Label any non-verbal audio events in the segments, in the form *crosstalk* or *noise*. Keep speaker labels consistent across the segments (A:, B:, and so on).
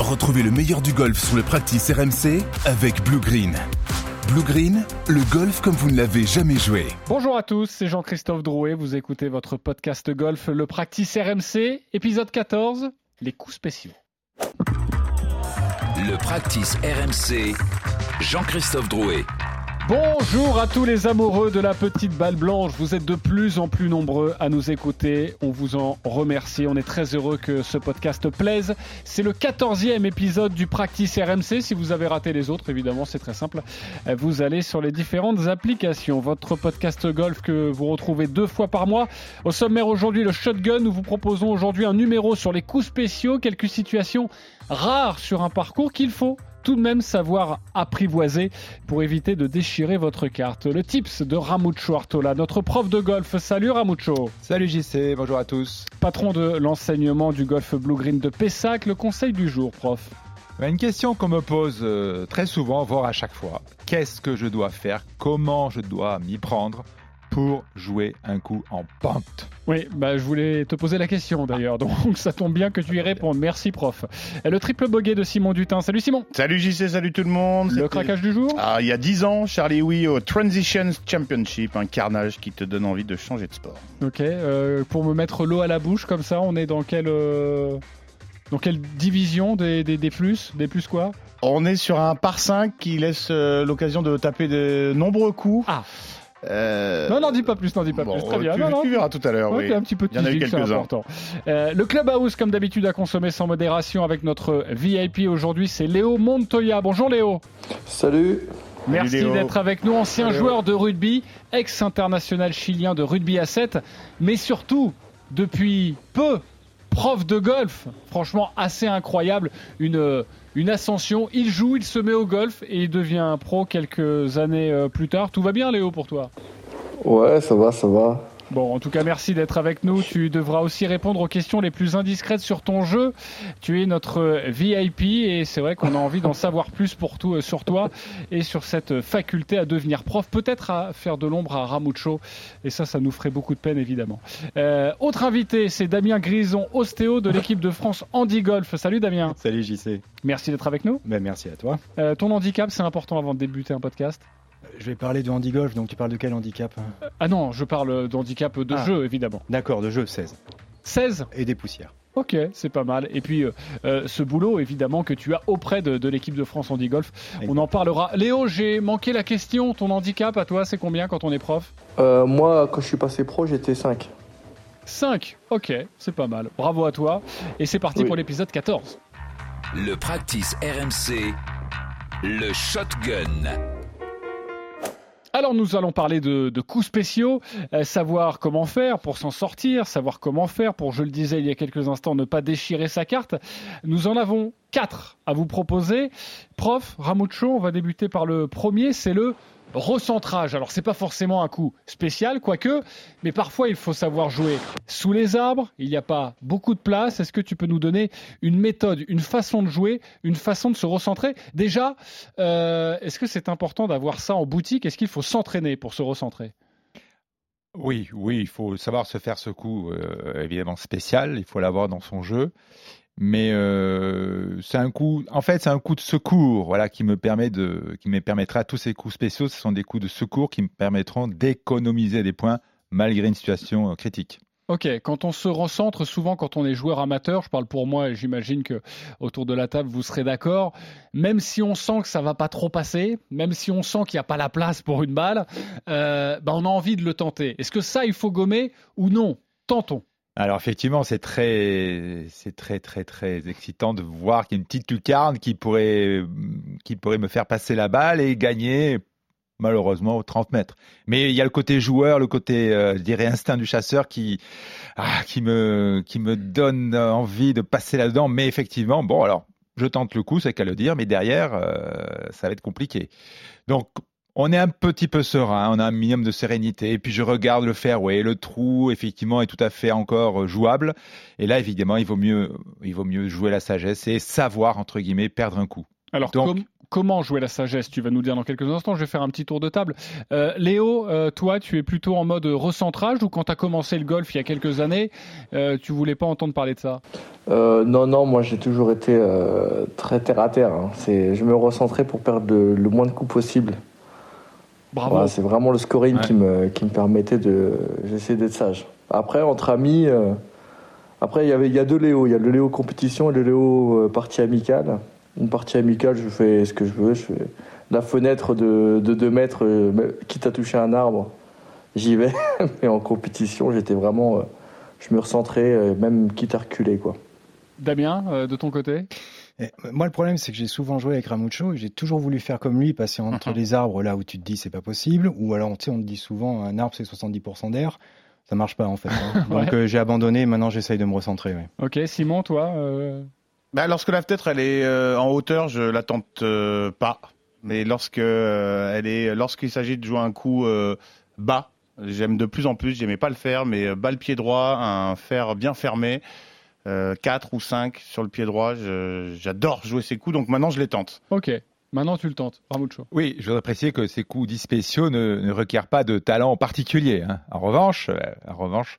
A: Retrouvez le meilleur du golf sur le practice RMC avec Blue Green. Blue Green, le golf comme vous ne l'avez jamais joué.
B: Bonjour à tous, c'est Jean-Christophe Drouet. Vous écoutez votre podcast golf, le practice RMC, épisode 14, les coups spéciaux.
C: Le practice RMC, Jean-Christophe Drouet.
B: Bonjour à tous les amoureux de la petite balle blanche. Vous êtes de plus en plus nombreux à nous écouter. On vous en remercie. On est très heureux que ce podcast plaise. C'est le 14e épisode du Practice RMC. Si vous avez raté les autres, évidemment, c'est très simple. Vous allez sur les différentes applications. Votre podcast golf que vous retrouvez deux fois par mois. Au sommaire aujourd'hui, le Shotgun. Nous vous proposons aujourd'hui un numéro sur les coups spéciaux. Quelques situations rares sur un parcours qu'il faut tout de même savoir apprivoiser pour éviter de déchirer votre carte. Le tips de Ramucho Artola, notre prof de golf. Salut Ramucho.
D: Salut JC, bonjour à tous.
B: Patron de l'enseignement du golf Blue Green de Pessac, le conseil du jour, prof.
D: Une question qu'on me pose euh, très souvent, voire à chaque fois. Qu'est-ce que je dois faire? Comment je dois m'y prendre? Pour jouer un coup en pente
B: Oui, bah, je voulais te poser la question d'ailleurs, donc *laughs* ça tombe bien que tu y répondes. Merci prof. Le triple bogey de Simon Dutin. Salut Simon
E: Salut JC, salut tout le monde
B: Le craquage du jour?
E: Ah, Il y a 10 ans, Charlie Wee au Transitions Championship, un carnage qui te donne envie de changer de sport.
B: Ok, euh, pour me mettre l'eau à la bouche comme ça, on est dans quelle, euh, dans quelle division des, des, des plus Des plus quoi?
E: On est sur un par 5 qui laisse euh, l'occasion de taper de nombreux coups.
B: Ah euh... Non, n'en dis pas plus, n'en dis pas plus. Très bien.
E: Tu,
B: non, non.
E: tu verras tout à l'heure. Oui.
B: un petit peu de
E: Il y en a eu quelques-uns.
B: Euh, le Clubhouse, comme d'habitude, a consommé sans modération avec notre VIP aujourd'hui. C'est Léo Montoya. Bonjour Léo.
F: Salut.
B: Merci d'être avec nous, ancien
E: Salut,
B: joueur de rugby, ex-international chilien de rugby à 7, mais surtout, depuis peu, prof de golf. Franchement, assez incroyable. Une, une ascension. Il joue, il se met au golf et il devient pro quelques années euh, plus tard. Tout va bien, Léo, pour toi?
F: Ouais, ça va, ça va.
B: Bon, en tout cas, merci d'être avec nous. Tu devras aussi répondre aux questions les plus indiscrètes sur ton jeu. Tu es notre VIP et c'est vrai qu'on a envie d'en savoir plus pour tout, euh, sur toi et sur cette faculté à devenir prof, peut-être à faire de l'ombre à Ramucho. Et ça, ça nous ferait beaucoup de peine, évidemment. Euh, autre invité, c'est Damien Grison, ostéo de l'équipe de France Handi Golf. Salut Damien.
G: Salut JC.
B: Merci d'être avec nous.
G: Ben, merci à toi.
B: Euh, ton handicap, c'est important avant de débuter un podcast
G: Je vais parler de handigolf, donc tu parles de quel handicap
B: Ah non, je parle d'handicap de
G: Ah.
B: jeu, évidemment.
G: D'accord, de jeu 16.
B: 16
G: Et des poussières.
B: Ok, c'est pas mal. Et puis, euh, euh, ce boulot, évidemment, que tu as auprès de, de l'équipe de France Handi Golf, on en parlera. Léo, j'ai manqué la question. Ton handicap, à toi, c'est combien quand on est prof?
F: Euh, moi, quand je suis passé pro, j'étais 5.
B: 5. Ok, c'est pas mal. Bravo à toi. Et c'est parti
F: Oui.
B: pour l'épisode 14.
C: Le practice RMC, le shotgun.
B: Alors nous allons parler de, de coups spéciaux, euh, savoir comment faire pour s'en sortir, savoir comment faire pour, je le disais il y a quelques instants, ne pas déchirer sa carte. Nous en avons quatre à vous proposer. Prof, Ramucho, on va débuter par le premier, c'est le recentrage. Alors c'est pas forcément un coup spécial, quoique, mais parfois il faut savoir jouer sous les arbres, il n'y a pas beaucoup de place. Est-ce que tu peux nous donner une méthode, une façon de jouer, une façon de se recentrer? Déjà, euh, est-ce que c'est important d'avoir ça en boutique? Est-ce qu'il faut s'entraîner pour se recentrer?
D: Oui, oui, il faut savoir se faire ce coup euh, évidemment spécial, il faut l'avoir dans son jeu. Mais euh, c'est un coup, en fait, c'est un coup de secours, voilà, qui me permet de, qui me permettra tous ces coups spéciaux. Ce sont des coups de secours qui me permettront d'économiser des points malgré une situation euh, critique.
B: Ok, quand on se recentre, souvent quand on est joueur amateur, je parle pour moi et j'imagine que autour de la table vous serez d'accord, même si on sent que ça va pas trop passer, même si on sent qu'il n'y a pas la place pour une balle, euh, bah on a envie de le tenter. Est-ce que ça il faut gommer ou non? Tentons.
D: Alors effectivement, c'est très, c'est très, très, très excitant de voir qu'il y a une petite lucarne qui pourrait, qui pourrait me faire passer la balle et gagner malheureusement aux 30 mètres. Mais il y a le côté joueur, le côté, euh, je dirais, instinct du chasseur qui, ah, qui me, qui me donne envie de passer là-dedans. Mais effectivement, bon, alors, je tente le coup, c'est qu'à le dire, mais derrière, euh, ça va être compliqué. Donc, on est un petit peu serein, on a un minimum de sérénité. Et puis je regarde le fairway, le trou, effectivement, est tout à fait encore jouable. Et là, évidemment, il vaut mieux, il vaut mieux jouer la sagesse et savoir entre guillemets perdre un coup.
B: Alors
D: Donc-
B: com- comment jouer la sagesse? Tu vas nous dire dans quelques instants. Je vais faire un petit tour de table. Euh, Léo, euh, toi, tu es plutôt en mode recentrage ou quand tu as commencé le golf il y a quelques années, euh, tu voulais pas entendre parler de ça?
F: Euh, non, non, moi j'ai toujours été euh, très terre à terre. hein. Je me recentrais pour perdre le, le moins de coups possible.
B: Bravo.
F: Voilà, c'est vraiment le scoring
D: Ouais.
F: qui, me, qui me permettait de. J'essayais d'être sage. Après, entre amis, euh, après il y avait, il y a deux Léo. Il y a le Léo compétition et le Léo euh, partie amicale. Une partie amicale, je fais ce que je veux. Je fais la fenêtre de, de 2 mètres, euh, quitte à toucher un arbre, j'y vais. *laughs* Mais en compétition, j'étais vraiment. je me recentrais, même quitte à reculer, quoi.
B: Damien, de ton côté?
G: Et, moi, le problème, c'est que j'ai souvent joué avec Ramucho et j'ai toujours voulu faire comme lui, passer entre
B: Mhm.
G: les arbres là où tu te dis c'est pas possible, ou alors tu sais, on te dit souvent un arbre c'est 70% d'air. Ça marche pas en fait. hein. *laughs* Donc
B: Ouais.
G: euh, j'ai abandonné. et Maintenant, j'essaye de me recentrer. ouais.
B: Ok, Simon, toi euh,
E: Bah, lorsque la fenêtre elle est euh, en hauteur, je la tente euh, pas. Mais lorsque euh, elle est, lorsqu'il s'agit de jouer un coup euh, bas, j'aime de plus en plus. J'aimais pas le faire, mais bas le pied droit, un fer bien fermé, euh, 4 ou 5 sur le pied droit. J'adore jouer ces coups, donc maintenant je les tente.
B: Ok, maintenant tu le tentes. Ramucho.
D: Oui, je voudrais préciser que ces coups dits spéciaux ne, ne requièrent pas de talent particulier. hein. En revanche, euh, en revanche,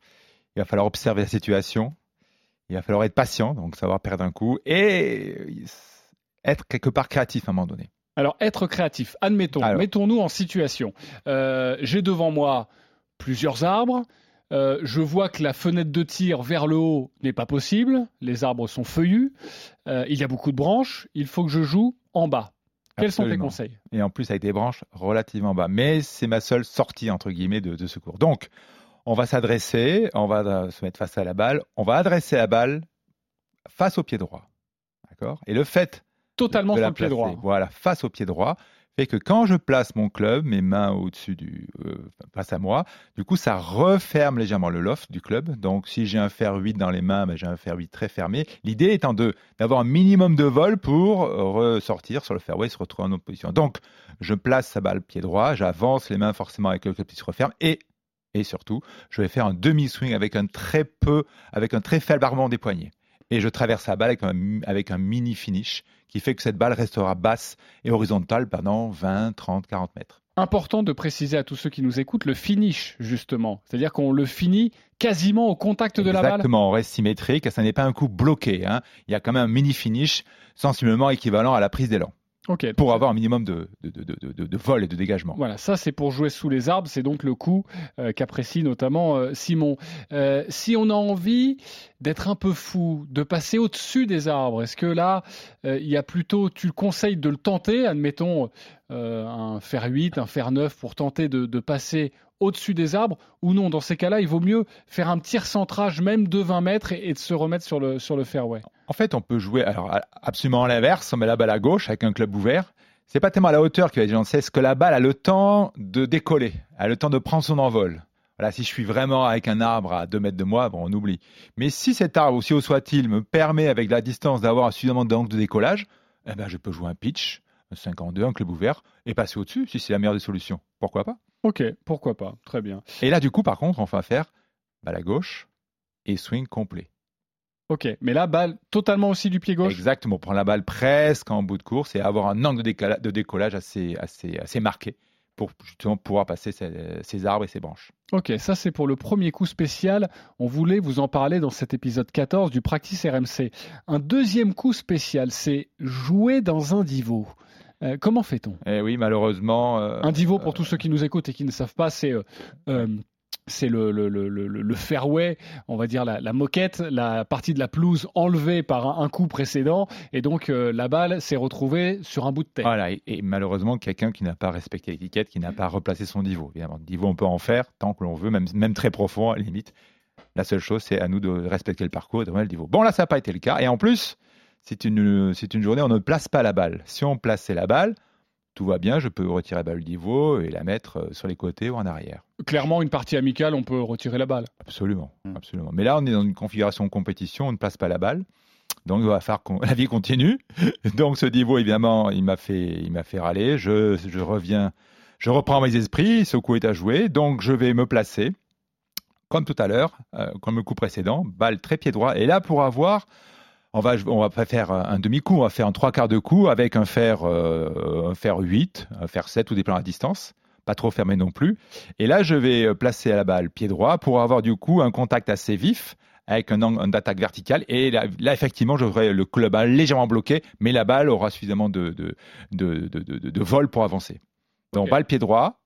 D: il va falloir observer la situation. Il va falloir être patient, donc savoir perdre un coup et euh, être quelque part créatif à un moment donné.
B: Alors, être créatif. Admettons, mettons-nous en situation. Euh, J'ai devant moi plusieurs arbres. Euh, je vois que la fenêtre de tir vers le haut n'est pas possible. Les arbres sont feuillus. Euh, il y a beaucoup de branches. Il faut que je joue en bas. Quels sont tes conseils?
D: Et en plus avec des branches relativement bas. Mais c'est ma seule sortie entre guillemets de, de secours. Donc, on va s'adresser, on va euh, se mettre face à la balle, on va adresser la balle face au pied droit. D'accord? Et le fait
B: Totalement
D: de
B: sur
D: la
B: le pied
D: placer,
B: droit.
D: Voilà, face au pied droit, fait que quand je place mon club, mes mains au-dessus du, euh, face à moi, du coup, ça referme légèrement le loft du club. Donc, si j'ai un fer 8 dans les mains, ben, j'ai un fer 8 très fermé. L'idée étant d'avoir un minimum de vol pour euh, ressortir sur le fairway, se retrouver en autre position. Donc, je place sa balle pied droit, j'avance les mains forcément avec le club qui se referme et et surtout, je vais faire un demi-swing avec un très peu, avec un très faible armement des poignets. Et je traverse la balle avec un mini finish qui fait que cette balle restera basse et horizontale pendant 20, 30, 40 mètres.
B: Important de préciser à tous ceux qui nous écoutent le finish, justement. C'est-à-dire qu'on le finit quasiment au contact de la balle.
D: Exactement, on reste symétrique, ça n'est pas un coup bloqué. hein. Il y a quand même un mini finish sensiblement équivalent à la prise d'élan
B: Ok.
D: pour avoir un minimum de, de, de, de, de- de vol et de dégagement.
B: Voilà, ça c'est pour jouer sous les arbres, c'est donc le coup euh, qu'apprécie notamment euh, Simon. Euh, si on a envie d'être un peu fou, de passer au-dessus des arbres, est-ce que là, euh, il y a plutôt, tu le conseilles de le tenter, admettons euh, un fer 8, un fer 9 pour tenter de, de passer au-dessus des arbres, ou non, dans ces cas-là, il vaut mieux faire un petit recentrage même de 20 mètres et, et de se remettre sur le, sur le fairway.
D: En fait, on peut jouer alors à- absolument à l'inverse. On met la balle à gauche avec un club ouvert. C'est pas tellement la hauteur qui va être gênante, c'est ce que la balle a le temps de décoller, a le temps de prendre son envol. Voilà, si je suis vraiment avec un arbre à 2 mètres de moi, bon, on oublie. Mais si cet arbre, aussi haut soit-il, me permet avec la distance d'avoir suffisamment d'angle de décollage, eh ben, je peux jouer un pitch, un 52, un club ouvert, et passer au-dessus, si c'est la meilleure des solutions. Pourquoi pas?
B: Ok, pourquoi pas, très bien.
D: Et là, du coup, par contre, on va faire balle à gauche et swing complet.
B: Ok, mais là, balle totalement aussi du pied gauche.
D: Exactement, prendre la balle presque en bout de course et avoir un angle de, décollage assez, assez, assez marqué pour justement pouvoir passer ces, ces arbres et ces branches.
B: Ok, ça c'est pour le premier coup spécial. On voulait vous en parler dans cet épisode 14 du Practice RMC. Un deuxième coup spécial, c'est jouer dans un divo. Euh, comment fait-on?
D: Et oui, malheureusement. euh,
B: Un divo, pour tous ceux qui nous écoutent et qui ne savent pas, c'est euh, euh, c'est le, le, fairway, on va dire la, moquette, la partie de la pelouse enlevée par un, coup précédent, et donc euh, la balle s'est retrouvée sur un bout de terre.
D: Voilà, et, malheureusement, quelqu'un qui n'a pas respecté l'étiquette, qui n'a pas replacé son niveau. Évidemment, niveau, on peut en faire tant que l'on veut, même, très profond, à la limite. La seule chose, c'est à nous de respecter le parcours et de remettre le niveau. Bon, là, ça n'a pas été le cas. Et en plus, c'est une, c'est une journée on ne place pas la balle. Si on plaçait la balle, tout va bien, je peux retirer la balle du niveau et la mettre euh, sur les côtés ou en arrière.
B: Clairement, une partie amicale, on peut retirer la balle.
D: Absolument,
E: Mm.
D: absolument. Mais là, on est dans une configuration compétition, on ne place pas la balle. Donc, il va falloir qu'on *laughs* la vie continue. Donc, ce niveau, évidemment, il m'a fait, il m'a fait râler. Je, je reviens, je reprends mes esprits. Ce coup est à jouer. Donc, je vais me placer, comme tout à l'heure, euh, comme le coup précédent, balle très pied droit. Et là, pour avoir, on va, on va pas faire un demi-coup, on va faire un trois quarts de coup avec un fer, euh, un fer 8, un fer 7 ou des plans à distance. Pas trop fermé non plus. Et là, je vais placer à la balle pied droit pour avoir du coup un contact assez vif avec un angle d'attaque verticale. Et là, là effectivement, j'aurai le club légèrement bloqué, mais la balle aura suffisamment de, de, de, de, de vol pour avancer. Donc, balle pied droit,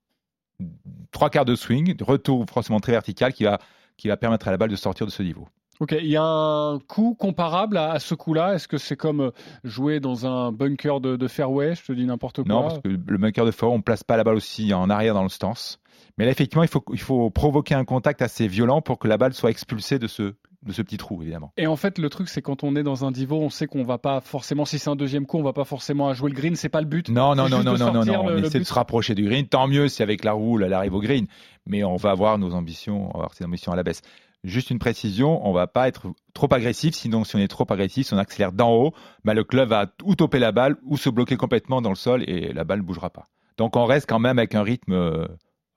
D: trois quarts de swing, retour forcément très vertical qui va, qui va permettre à la balle de sortir de ce niveau.
B: Ok, il y a un coup comparable à, à ce coup-là. Est-ce que c'est comme euh, jouer dans un bunker de, de fairway? Je te dis n'importe quoi.
D: Non, parce que le bunker de fort, on ne place pas la balle aussi en arrière dans le stance. Mais là, effectivement, il faut, il faut provoquer un contact assez violent pour que la balle soit expulsée de ce, de ce petit trou, évidemment.
B: Et en fait, le truc, c'est quand on est dans un divo, on sait qu'on va pas forcément, si c'est un deuxième coup, on va pas forcément à jouer le green. C'est pas le but.
D: Non, non, non, non,
B: de
D: non, non, non. On
B: le
D: essaie de
B: but.
D: se rapprocher du green. Tant mieux si avec la roule, elle arrive au green. Mais on va avoir nos ambitions, on va avoir ses ambitions à la baisse. Juste une précision, on va pas être trop agressif, sinon si on est trop agressif, si on accélère d'en haut, bah, le club va ou toper la balle ou se bloquer complètement dans le sol et la balle ne bougera pas. Donc on reste quand même avec un rythme euh,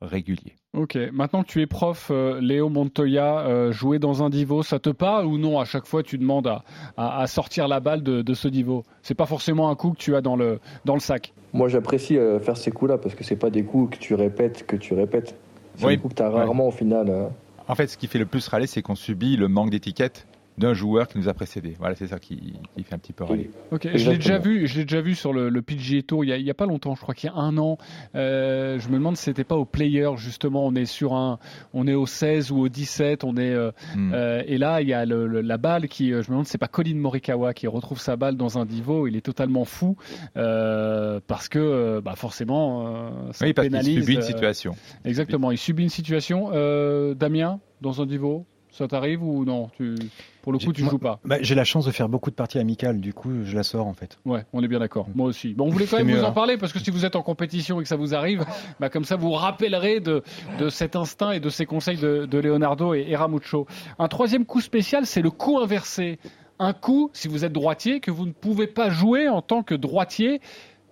D: régulier.
B: Ok, maintenant que tu es prof, euh, Léo Montoya, euh, jouer dans un divo, ça te parle ou non? À chaque fois, tu demandes à, à- à sortir la balle de, de ce divo. C'est pas forcément un coup que tu as dans le, dans le sac.
F: Moi, j'apprécie euh, faire ces coups-là parce que c'est pas des coups que tu répètes, que tu répètes. C'est
D: Oui.
F: des coups que tu as
D: Ouais.
F: rarement au final.
D: En fait, ce qui fait le plus râler, c'est qu'on subit le manque d'étiquette d'un joueur qui nous a précédé. Voilà, c'est ça qui, qui fait un petit peu râler.
B: Ok, je l'ai déjà vu, je l'ai déjà vu sur le, le PGA Tour il y, a, il y a pas longtemps, je crois qu'il y a un an. Euh, je me demande si c'était pas au player justement. On est sur un, on est au 16 ou au 17, on est euh,
D: Hmm.
B: euh, et là il y a le- le- la balle qui, je me demande, si c'est pas Colin Morikawa qui retrouve sa balle dans un divo. Il est totalement fou euh, parce que bah forcément euh, ça
D: oui, parce qu'il
B: pénalise.
D: subit une situation.
B: Exactement, il subit une situation. Euh, Damien, dans un divo, ça t'arrive ou non? Tu, Pour le coup, tu
G: moi-
B: joues pas.
G: Bah, J'ai la chance de faire beaucoup de parties amicales, du coup, je la sors en fait.
B: Ouais, on est bien d'accord. Moi aussi. Bon, on voulait quand même vous en
G: hein.
B: parler? Parce que si vous êtes en compétition et que ça vous arrive, *laughs* bah comme ça vous rappellerez de, de cet instinct et de ces conseils de, de Leonardo et, et Ramuccio. Un troisième coup spécial, c'est le coup inversé. Un coup, si vous êtes droitier, que vous ne pouvez pas jouer en tant que droitier.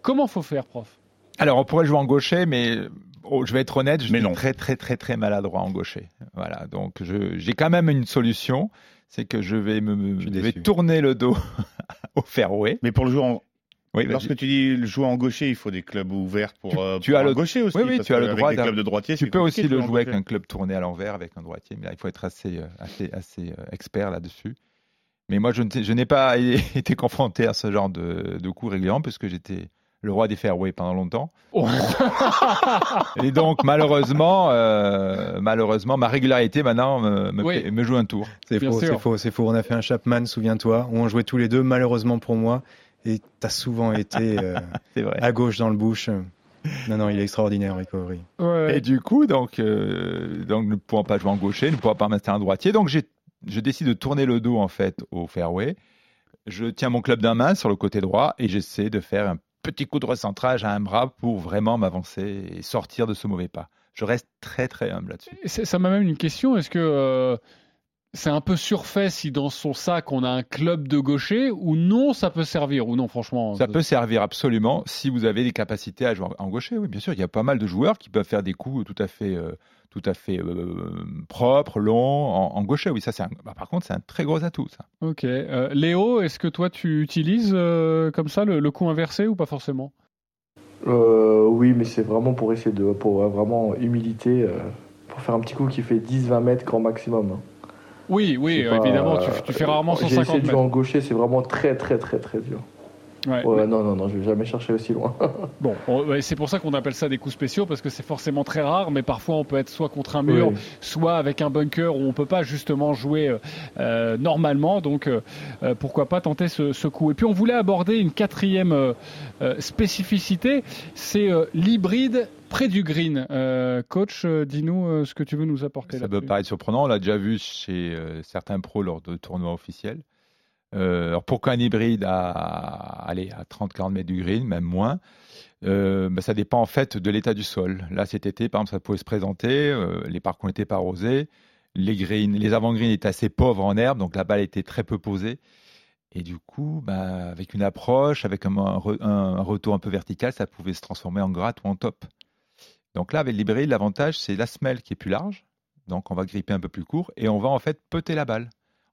B: Comment faut faire, prof?
D: Alors, on pourrait jouer en gaucher, mais oh, je vais être honnête, je
E: Mais
D: suis
E: non.
D: très, très, très, très maladroit en gaucher. Voilà, donc j'ai quand même une solution, c'est que je vais me,
G: Je
D: je vais tourner le dos *laughs* au fairway.
E: Mais pour le jouer en,
D: Oui,
E: lorsque tu dis le jouer en gaucher, il faut des clubs ouverts pour,
D: Tu-
E: euh,
D: tu
E: pour
D: as le-
E: gaucher aussi.
D: Oui, oui,
E: parce
D: tu as le droit
E: clubs de droitier.
D: Tu peux aussi le
E: jouer
D: avec un club tourné à l'envers, avec un droitier, mais là, il faut être assez, euh, assez, assez euh, expert là-dessus. Mais moi, je n'ai pas *laughs* été confronté à ce genre de, de coups régulièrement, puisque j'étais le roi des fairways pendant longtemps.
B: Oh.
D: Et donc, malheureusement, euh, malheureusement, ma régularité maintenant me, me,
B: Oui.
D: fait- me joue un tour.
G: C'est faux, c'est faux, c'est faux. On a fait un Chapman, souviens-toi, où on jouait tous les deux, malheureusement pour moi. Et t'as souvent été euh, *laughs* à gauche dans le bush. Non, non, il est extraordinaire, Recovery.
B: Ouais.
D: Et du coup, donc, euh, donc ne pouvant pas jouer en gaucher, ne pouvant pas m'installer en droitier, donc j'ai- je décide de tourner le dos en fait au fairway. Je tiens mon club d'un main sur le côté droit et j'essaie de faire un petit coup de recentrage à un bras pour vraiment m'avancer et sortir de ce mauvais pas. Je reste très très humble là-dessus.
B: Ça m'amène une question. Est-ce que euh, c'est un peu surfait si dans son sac on a un club de gaucher ou non ça peut servir ou non franchement
D: Ça peut servir absolument si vous avez des capacités à jouer en en gaucher. Oui, bien sûr, il y a pas mal de joueurs qui peuvent faire des coups tout à fait, euh, tout à fait euh, propres, longs en, en gaucher. Oui, ça c'est. un- bah, par contre, c'est un très gros atout. Ça.
B: Ok. Euh, Léo, est-ce que toi tu utilises euh, comme ça le, le coup inversé ou pas forcément?
F: Euh, oui, mais c'est vraiment pour essayer de. pour euh, vraiment humilité. euh, pour faire un petit coup qui fait 10-20 mètres grand maximum. hein.
B: Oui, oui, euh,
F: pas-
B: évidemment. Tu, tu fais rarement
F: J'ai essayé
B: 150
F: de jouer
B: mètres.
F: en gaucher, c'est vraiment très très très très dur.
B: Ouais.
F: Ouais, non, non, non, je vais jamais chercher aussi loin. *laughs*
B: Bon, c'est pour ça qu'on appelle ça des coups spéciaux parce que c'est forcément très rare, mais parfois on peut être soit contre un mur,
F: Oui.
B: soit avec un bunker où on peut pas justement jouer euh, euh, normalement. Donc euh, euh, pourquoi pas tenter ce, ce coup. Et puis on voulait aborder une quatrième euh, euh, spécificité, c'est euh, l'hybride près du green. Euh, coach, euh, dis-nous euh, ce que tu veux nous apporter.
D: Ça peut paraître surprenant, on l'a déjà vu chez euh, certains pros lors de tournois officiels. Euh, alors pourquoi un hybride à, à 30-40 mètres du green, même moins? Euh, ben, Ça dépend en fait de l'état du sol. Là cet été, par exemple, ça pouvait se présenter, euh, les parcours n'étaient pas arrosés, les, les avant-greens étaient assez pauvres en herbe, donc la balle était très peu posée. Et du coup, ben, avec une approche, avec un, un retour un peu vertical, ça pouvait se transformer en gratte ou en top. Donc là, avec l'hybride, l'avantage, c'est la semelle qui est plus large. Donc on va gripper un peu plus court et on va en fait peter la balle.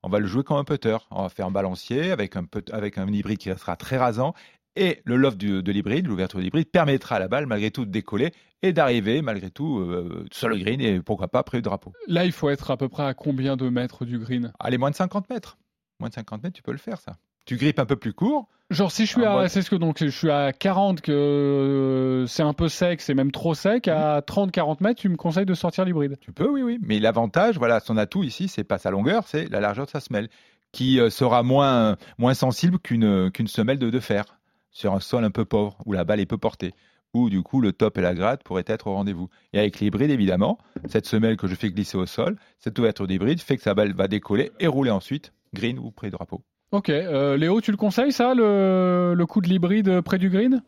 D: On va le jouer comme un putter. On va faire un balancier avec un, put- avec un hybride qui restera très rasant. Et le loft du- de l'hybride, l'ouverture de l'hybride, permettra à la balle, malgré tout, de décoller et d'arriver, malgré tout, euh, sur le green et pourquoi pas près du drapeau.
B: Là, il faut être à peu près à combien de mètres du green?
D: Allez, moins de 50 mètres. Moins de 50 mètres, tu peux le faire, ça. Tu grippes un peu plus court.
B: Genre si je suis
D: Ah,
B: à c'est ce que donc je suis à 40 que euh, c'est un peu sec, c'est même trop sec à 30 40 mètres, tu me conseilles de sortir l'hybride.
D: Tu peux, oui, oui. Mais l'avantage, voilà, son atout ici, c'est pas sa longueur, c'est la largeur de sa semelle, qui euh, sera moins, moins sensible qu'une qu'une semelle de, de fer sur un sol un peu pauvre, où la balle est peu portée, où du coup le top et la gratte pourraient être au rendez-vous. Et avec l'hybride, évidemment, cette semelle que je fais glisser au sol, cette ouverture d'hybride fait que sa balle va décoller et rouler ensuite, green ou près drapeau.
B: Ok, euh, Léo, tu le conseilles ça, le, coup de l'hybride près du green?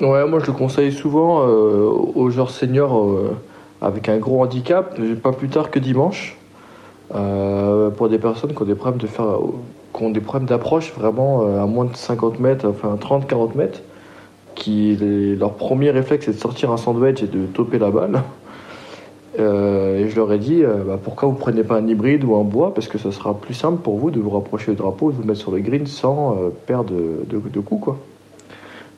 F: Ouais, moi je le conseille souvent euh, aux joueurs seniors euh, avec un gros handicap, pas plus tard que dimanche, euh, pour des personnes qui ont des problèmes de faire, qui ont des problèmes d'approche vraiment à moins de 50 mètres, enfin 30-40 mètres, qui leur premier réflexe c'est de sortir un sandwich et de toper la balle. Euh, et je leur ai dit, euh, bah, pourquoi vous prenez pas un hybride ou un bois? Parce que ça sera plus simple pour vous de vous rapprocher du drapeau et de vous mettre sur le green sans euh, perdre de, de, de coups, quoi.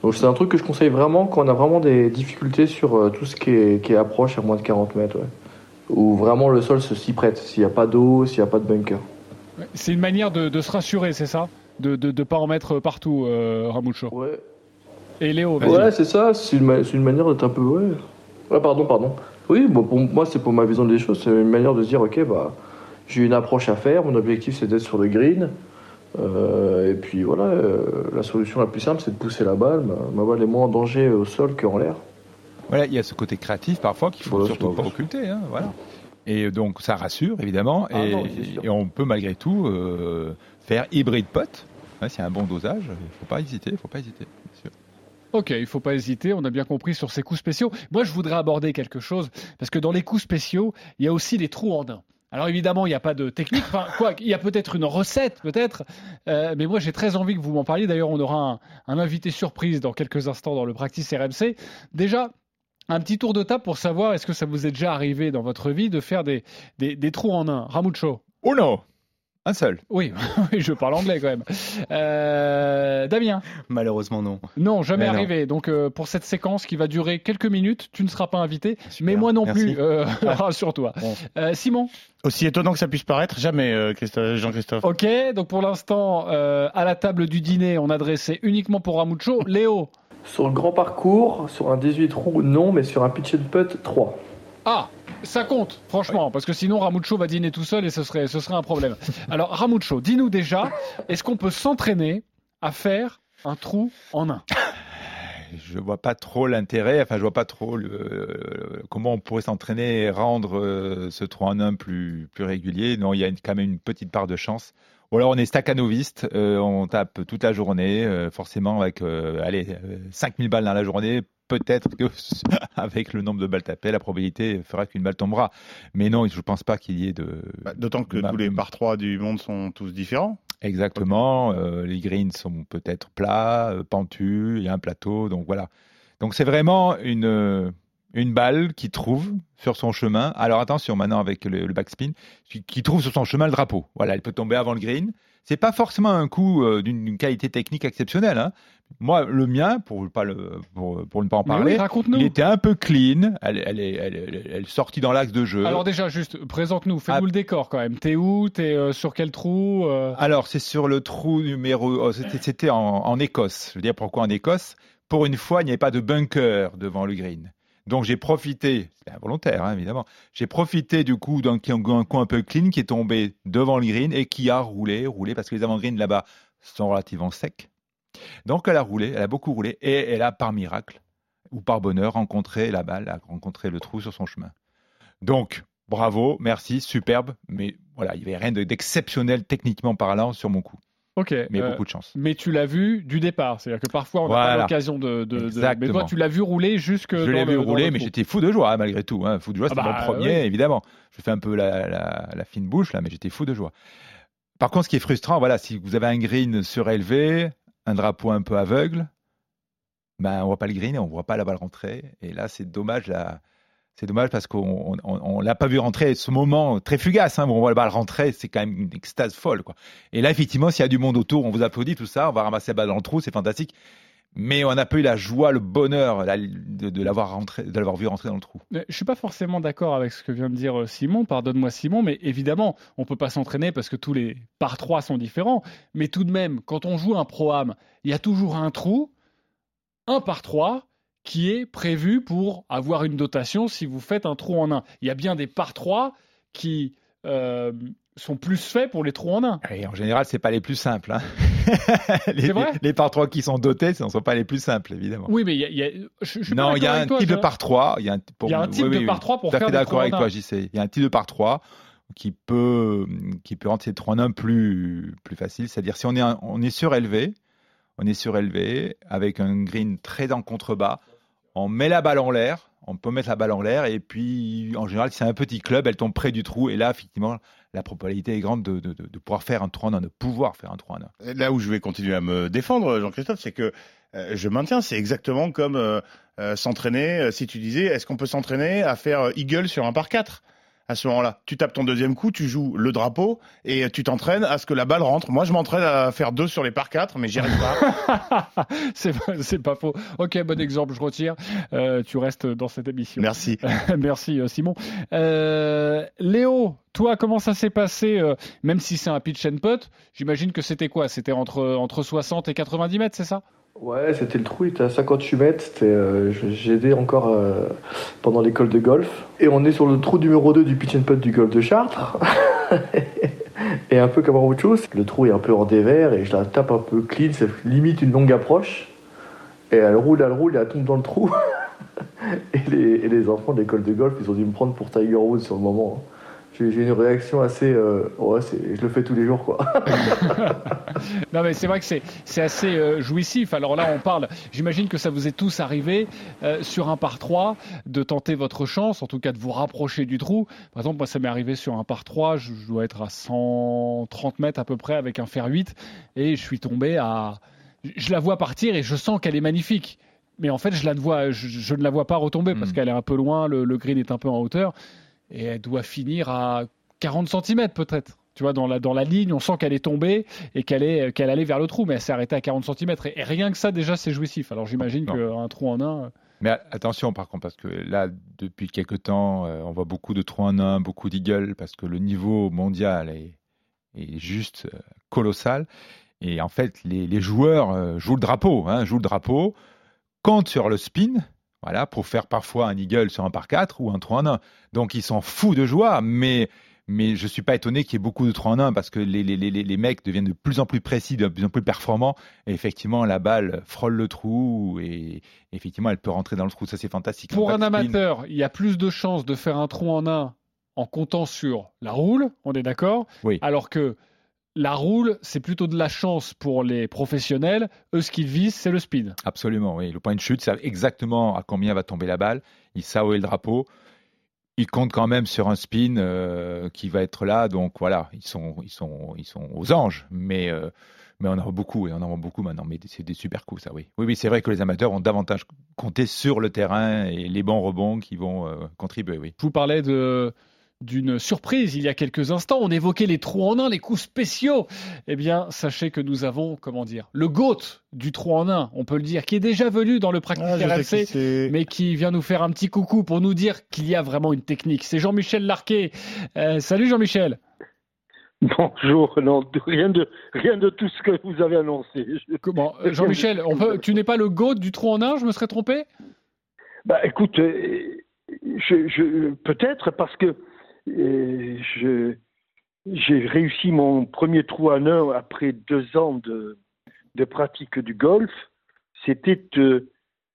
F: Donc c'est un truc que je conseille vraiment quand on a vraiment des difficultés sur euh, tout ce qui est, qui est approche à moins de 40 mètres. ouais. Où vraiment le sol se s'y prête, s'il n'y a pas d'eau, s'il n'y a pas de bunker.
B: C'est une manière de, de se rassurer, c'est ça? De ne pas en mettre partout, euh, Ramucho?
F: Ouais,
B: Et Léo, vas-y.
F: ouais c'est ça, c'est une, ma- une manière d'être un peu... Ouais. ouais, pardon, pardon. Oui, bon, pour moi c'est pour ma vision des choses, c'est une manière de se dire, ok, bah, j'ai une approche à faire, mon objectif c'est d'être sur le green. Euh, et puis voilà, euh, la solution la plus simple c'est de pousser la balle. Ma, ma balle est moins en danger au sol qu'en l'air.
D: Voilà, il y a ce côté créatif parfois qu'il faut
F: Voilà,
D: surtout
F: c'est
D: pas occulter. hein, voilà. Et donc ça rassure évidemment,
F: Ah
D: et,
F: non, c'est sûr.
D: et on peut malgré tout euh, faire hybride pot. Hein, a un bon dosage, il faut pas hésiter, il faut pas hésiter.
B: Ok, il faut pas hésiter, on a bien compris sur ces coups spéciaux. Moi, je voudrais aborder quelque chose, parce que dans les coups spéciaux, il y a aussi les trous en un. Alors évidemment, il n'y a pas de technique, enfin, quoi, il y a peut-être une recette, peut-être, euh, mais moi j'ai très envie que vous m'en parliez. D'ailleurs, on aura un, invité surprise dans quelques instants dans le Practice RMC. Déjà, un petit tour de table pour savoir est-ce que ça vous est déjà arrivé dans votre vie de faire des, des, des trous en un? Ramucho
D: Oh non Un seul.
B: Oui, *laughs* oui, je parle anglais quand même. Euh, Damien
G: Malheureusement, non.
B: Non, jamais
G: Mais non.
B: arrivé. Donc euh, pour cette séquence qui va durer quelques minutes, tu ne seras pas invité,
G: Super,
B: mais moi non
G: merci.
B: plus. Euh, *laughs* Rassure-toi.
G: Bon.
B: Euh, Simon.
E: Aussi étonnant que ça puisse paraître, jamais, euh, Christophe- Jean-Christophe.
B: Ok. Donc pour l'instant, euh, à la table du dîner, on adressait uniquement pour Ramucho. *laughs* Léo.
F: Sur le grand parcours, sur un 18 trous, non, mais sur un pitch and putt, 3.
B: Ah, ça compte, franchement, parce que sinon Ramucho va dîner tout seul et ce serait, ce serait un problème. *laughs* Alors Ramucho, dis-nous déjà, est-ce qu'on peut s'entraîner à faire un trou en un? *sighs*
D: Je vois pas trop l'intérêt, enfin je vois pas trop le- comment on pourrait s'entraîner et rendre euh, ce 3 en 1 plus, plus régulier. Non, il y a une- quand même une petite part de chance. Ou alors on est staccanoviste, euh, on tape toute la journée, euh, forcément avec euh, allez, euh, 5000 balles dans la journée, peut-être que *laughs* avec le nombre de balles tapées, la probabilité fera qu'une balle tombera. Mais non, je pense pas qu'il y ait de...
E: Bah, D'autant que tous les par 3 du monde sont tous différents.
D: Exactement. euh, les greens sont peut-être plats, euh, pentus, il y a un plateau, donc voilà. Donc c'est vraiment une, euh, une balle qui trouve sur son chemin. Alors attention maintenant avec le, le backspin, qui, qui trouve sur son chemin le drapeau. Voilà, elle peut tomber avant le green. C'est pas forcément un coup euh, d'une qualité technique exceptionnelle. hein. Moi, le mien, pour, pas le, pour, pour ne pas en
B: oui,
D: parler, il était un peu clean. Elle, elle, est, elle, elle- elle est sortie dans l'axe de jeu.
B: Alors déjà, juste, présente-nous, fais-nous
D: Ah.
B: le décor quand même. T'es où? T'es euh, sur quel trou euh?
D: Alors, c'est sur le trou numéro. oh, C'était c'était en, en Écosse. Je veux dire, pourquoi en Écosse? Pour une fois, il n'y avait pas de bunker devant le green. Donc, j'ai profité, c'est involontaire, hein, évidemment. J'ai profité du coup d'un coin un peu clean qui est tombé devant le green et qui a roulé, roulé, parce que les avant-greens là-bas sont relativement secs. Donc, elle a roulé, elle a beaucoup roulé et elle a, par miracle ou par bonheur, rencontré la balle, a rencontré le trou sur son chemin. Donc, bravo, merci, superbe, mais voilà, il n'y avait rien de- d'exceptionnel techniquement parlant sur mon coup,
B: Ok.
D: mais
B: euh,
D: beaucoup de chance.
B: mais tu l'as vu du départ, c'est-à-dire que parfois on n'a pas
D: Voilà.
B: l'occasion de, de, de- Mais toi, tu l'as vu rouler jusque.
D: Je l'ai vu rouler,
B: le
D: mais j'étais fou de joie malgré tout. Hein. Fou de joie,
B: Ah
D: c'était
B: bah,
D: mon premier,
B: oui.
D: évidemment. Je fais un peu la, la- la fine bouche là, mais j'étais fou de joie. Par contre, ce qui est frustrant, voilà, si vous avez un green surélevé, un drapeau un peu aveugle, ben on voit pas le green et on voit pas la balle rentrer. Et là, c'est dommage la, C'est dommage parce qu'on on, on, l'a pas vu rentrer ce moment très fugace. Hein, où on voit le balle rentrer, c'est quand même une extase folle. Quoi. Et là, effectivement, s'il y a du monde autour, on vous applaudit, tout ça, on va ramasser la balle dans le trou, c'est fantastique. Mais on n'a pas eu la joie, le bonheur de, de l'avoir vu rentrer dans le trou.
B: Je suis pas forcément d'accord avec ce que vient de dire euh, Simon. Pardonne-moi Simon, mais évidemment, on peut pas s'entraîner parce que tous les par trois sont différents. Mais tout de même, quand on joue un pro am, il y a toujours un trou, un par trois, qui est prévu pour avoir une dotation si vous faites un trou en un. Il y a bien des par 3 qui euh, sont plus faits pour les trous en un.
D: Et en général, c'est pas les plus simples. Hein. *laughs*
B: les,
D: vrai les, par 3 qui sont dotés, ce ne sont pas les plus simples, évidemment.
B: Oui, mais il y a, y a je,
D: non, il y a un type de par 3. Il y a un,
B: pour, y a un type
D: oui,
B: de par 3 pour
D: faire
B: des
D: d'accord avec toi, JC. Il y a un type de par 3 qui peut, qui peut rendre ces trous en un plus, plus facile. C'est-à-dire, si on est, on est surélevé, on est surélevé avec un green très en contrebas, on met la balle en l'air, on peut mettre la balle en l'air, et puis en général, si c'est un petit club, elle tombe près du trou, et là, effectivement, la probabilité est grande de, pouvoir faire un trou en un, de pouvoir faire un trou en un.
E: Là où je vais continuer à me défendre, Jean-Christophe, c'est que euh, je maintiens, c'est exactement comme euh, euh, s'entraîner, si tu disais, est-ce qu'on peut s'entraîner à faire eagle sur un par 4 à ce moment-là. Tu tapes ton deuxième coup, tu joues le drapeau et tu t'entraînes à ce que la balle rentre. Moi, je m'entraîne à faire deux sur les par quatre, mais j'y arrive *laughs*
B: pas. c'est pas, faux. Ok, bon exemple, je retire. Euh, tu restes dans cette émission.
E: Merci. *laughs*
B: Merci, euh, Simon. Euh, Léo, toi, comment ça s'est passé euh, Même si c'est un pitch and putt, j'imagine que c'était quoi? C'était entre, entre 60 et 90 mètres, c'est ça?
F: Ouais, c'était le trou, il était à 58 mètres. Euh, J'ai aidé encore euh, pendant l'école de golf. Et on est sur le trou numéro 2 du pitch and putt du golf de Chartres. *laughs* et un peu comme en autre chose, le trou est un peu en dévers et je la tape un peu clean, c'est limite une longue approche. Et elle roule, elle roule et elle tombe dans le trou. *laughs* et, les, et, les, enfants de l'école de golf, ils ont dû me prendre pour Tiger Woods sur le moment. J'ai une réaction assez. Euh, ouais, je le fais tous les jours, quoi. *laughs*
B: non, mais c'est vrai que c'est assez euh, jouissif. Alors là, on parle. J'imagine que ça vous est tous arrivé euh, sur un par 3 de tenter votre chance, en tout cas de vous rapprocher du trou. Par exemple, moi, ça m'est arrivé sur un par 3. Je, dois être à 130 mètres à peu près avec un fer 8 et je suis tombé à. Je la vois partir et je sens qu'elle est magnifique mais en fait, je, la vois, je, je, ne la vois pas retomber parce hmm. qu'elle est un peu loin, le, le, green est un peu en hauteur et elle doit finir à 40 cm peut-être. Tu vois, dans la, dans la ligne, on sent qu'elle est tombée et qu'elle est qu'elle allait vers le trou, mais elle s'est arrêtée à 40 cm. Et, rien que ça, déjà, c'est jouissif. Alors j'imagine qu'un trou en un. Euh,
D: mais attention, par contre, parce que là, depuis quelques temps, euh, on voit beaucoup de trous en un, beaucoup d'eagles, parce que le niveau mondial est, est juste euh, colossal. Et en fait, les, les joueurs jouent le drapeau, hein, jouent le drapeau, comptent sur le spin, voilà, pour faire parfois un eagle sur un par 4 ou un 3 en 1. Donc ils sont fous de joie, mais mais je suis pas étonné qu'il y ait beaucoup de 3 en 1 parce que les, les, les, les, mecs deviennent de plus en plus précis, de plus en plus performants. Et effectivement, la balle frôle le trou et effectivement, elle peut rentrer dans le trou. Ça, c'est fantastique.
B: Pour un amateur, il y a plus de chances de faire un trou en 1 en comptant sur la roule, on est d'accord?
D: Oui.
B: Alors que la roule, c'est plutôt de la chance pour les professionnels. Eux, ce qu'ils visent, c'est le speed.
D: Absolument, oui. Le point de chute, savent exactement à combien va tomber la balle. Ils savent où est le drapeau. Ils comptent quand même sur un spin euh, qui va être là. Donc voilà, ils sont, ils sont, ils sont aux anges. Mais, euh, mais on en voit beaucoup et on en voit beaucoup maintenant. Mais c'est des super coups, ça, oui. Oui, oui, c'est vrai que les amateurs ont davantage compté sur le terrain et les bons rebonds qui vont euh, contribuer, oui.
B: Je vous parlais de d'une surprise il y a quelques instants. On évoquait les trous en un, les coups spéciaux. Eh bien, sachez que nous avons, comment dire, le GOAT du trou en un, on peut le dire, qui est déjà venu dans le Practice ah, mais qui vient nous faire un petit coucou pour nous dire qu'il y a vraiment une technique. C'est Jean-Michel Larquet. Euh, salut Jean-Michel.
H: Bonjour, non, rien de, rien de tout ce que vous avez annoncé.
B: Comment Jean-Michel, tu n'es pas le GOAT du trou en un, je me serais trompé?
H: Bah écoute, euh, je, je peut-être parce que j'ai réussi mon premier trou à un après deux ans de, pratique du golf. C'était euh,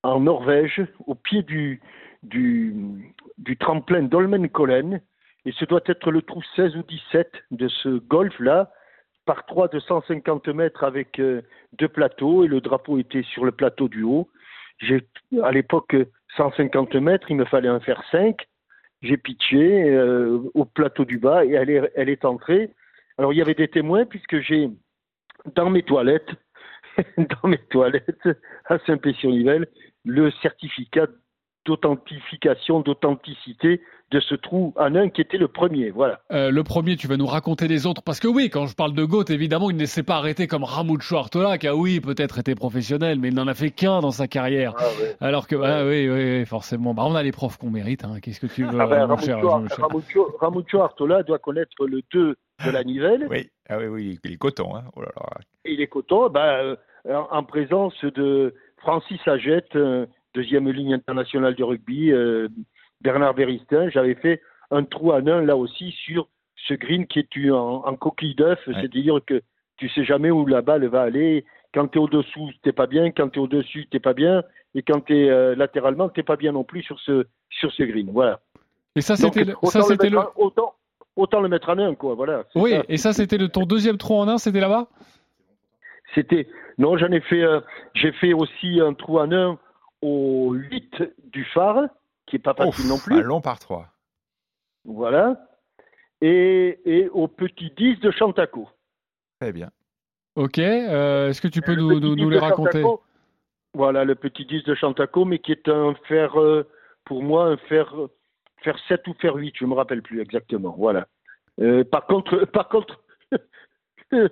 H: en Norvège, au pied du, tremplin d'Olmenkollen. Et ce doit être le trou 16 ou 17 de ce golf-là, par trois de 150 mètres avec euh, deux plateaux. Et le drapeau était sur le plateau du haut. À l'époque 150 mètres, il me fallait en faire 5 j'ai pitché euh, au plateau du bas et elle est, elle entrée. Alors il y avait des témoins puisque j'ai dans mes toilettes, *laughs* dans mes toilettes à Saint-Pé-sur-Nivelle, le certificat d'authentification, d'authenticité de ce trou en un qui était le premier. Voilà.
B: Euh, le premier, tu vas nous raconter les autres. Parce que oui, quand je parle de Goat, évidemment, il ne s'est pas arrêté comme Ramucho Artola, qui a oui, peut-être été professionnel, mais il n'en a fait qu'un dans sa carrière.
H: Ah, ouais.
B: Alors que, ah, oui, oui, forcément. Bah, on a les profs qu'on mérite. Hein. Qu'est-ce que tu veux,
H: Ah ben,
B: mon cher
H: Ramucho, Ramucho- Ramucho Artola doit connaître le 2 de la Nivelle.
D: Oui, ah oui, oui, il est coton. Hein. Oh là là.
H: Et il est coton, ben, euh, en, en présence de Francis Agette, euh, deuxième ligne internationale du rugby, euh, Bernard Béristin. J'avais fait un trou à un là aussi sur ce green qui est en, en coquille d'œuf,
D: Ouais.
H: c'est-à-dire que tu sais jamais où la balle va aller. Quand tu es au-dessous, t'es pas bien. Quand tu es au-dessus, t'es pas bien. Et quand tu es latéralement, t'es pas bien non plus sur ce, sur ce green. Voilà.
B: Et ça, c'était le,
H: autant,
B: ça,
H: le mettre
B: le,
H: en- autant, autant le mettre en un, quoi. Voilà.
B: Oui,
H: ça.
B: et ça, c'était ton deuxième trou en un, c'était là-bas?
H: C'était non, j'en ai fait euh, j'ai fait aussi un trou en un au 8 du phare qui est pas facile
D: Ouf,
H: non plus.
D: Un long par trois.
H: Voilà. Et, et au petit 10 de Chantaco.
D: Très bien.
B: Ok, euh, est-ce que tu peux
H: Le
B: nous,
H: petit
B: nous,
H: 10
B: nous
H: de
B: les raconter?
H: Chantaco, Voilà, le petit 10 de Chantaco, mais qui est un fer, euh, pour moi, un fer, fer 7 ou fer 8, je me rappelle plus exactement. Voilà. Euh, par contre, *laughs* par contre *laughs* le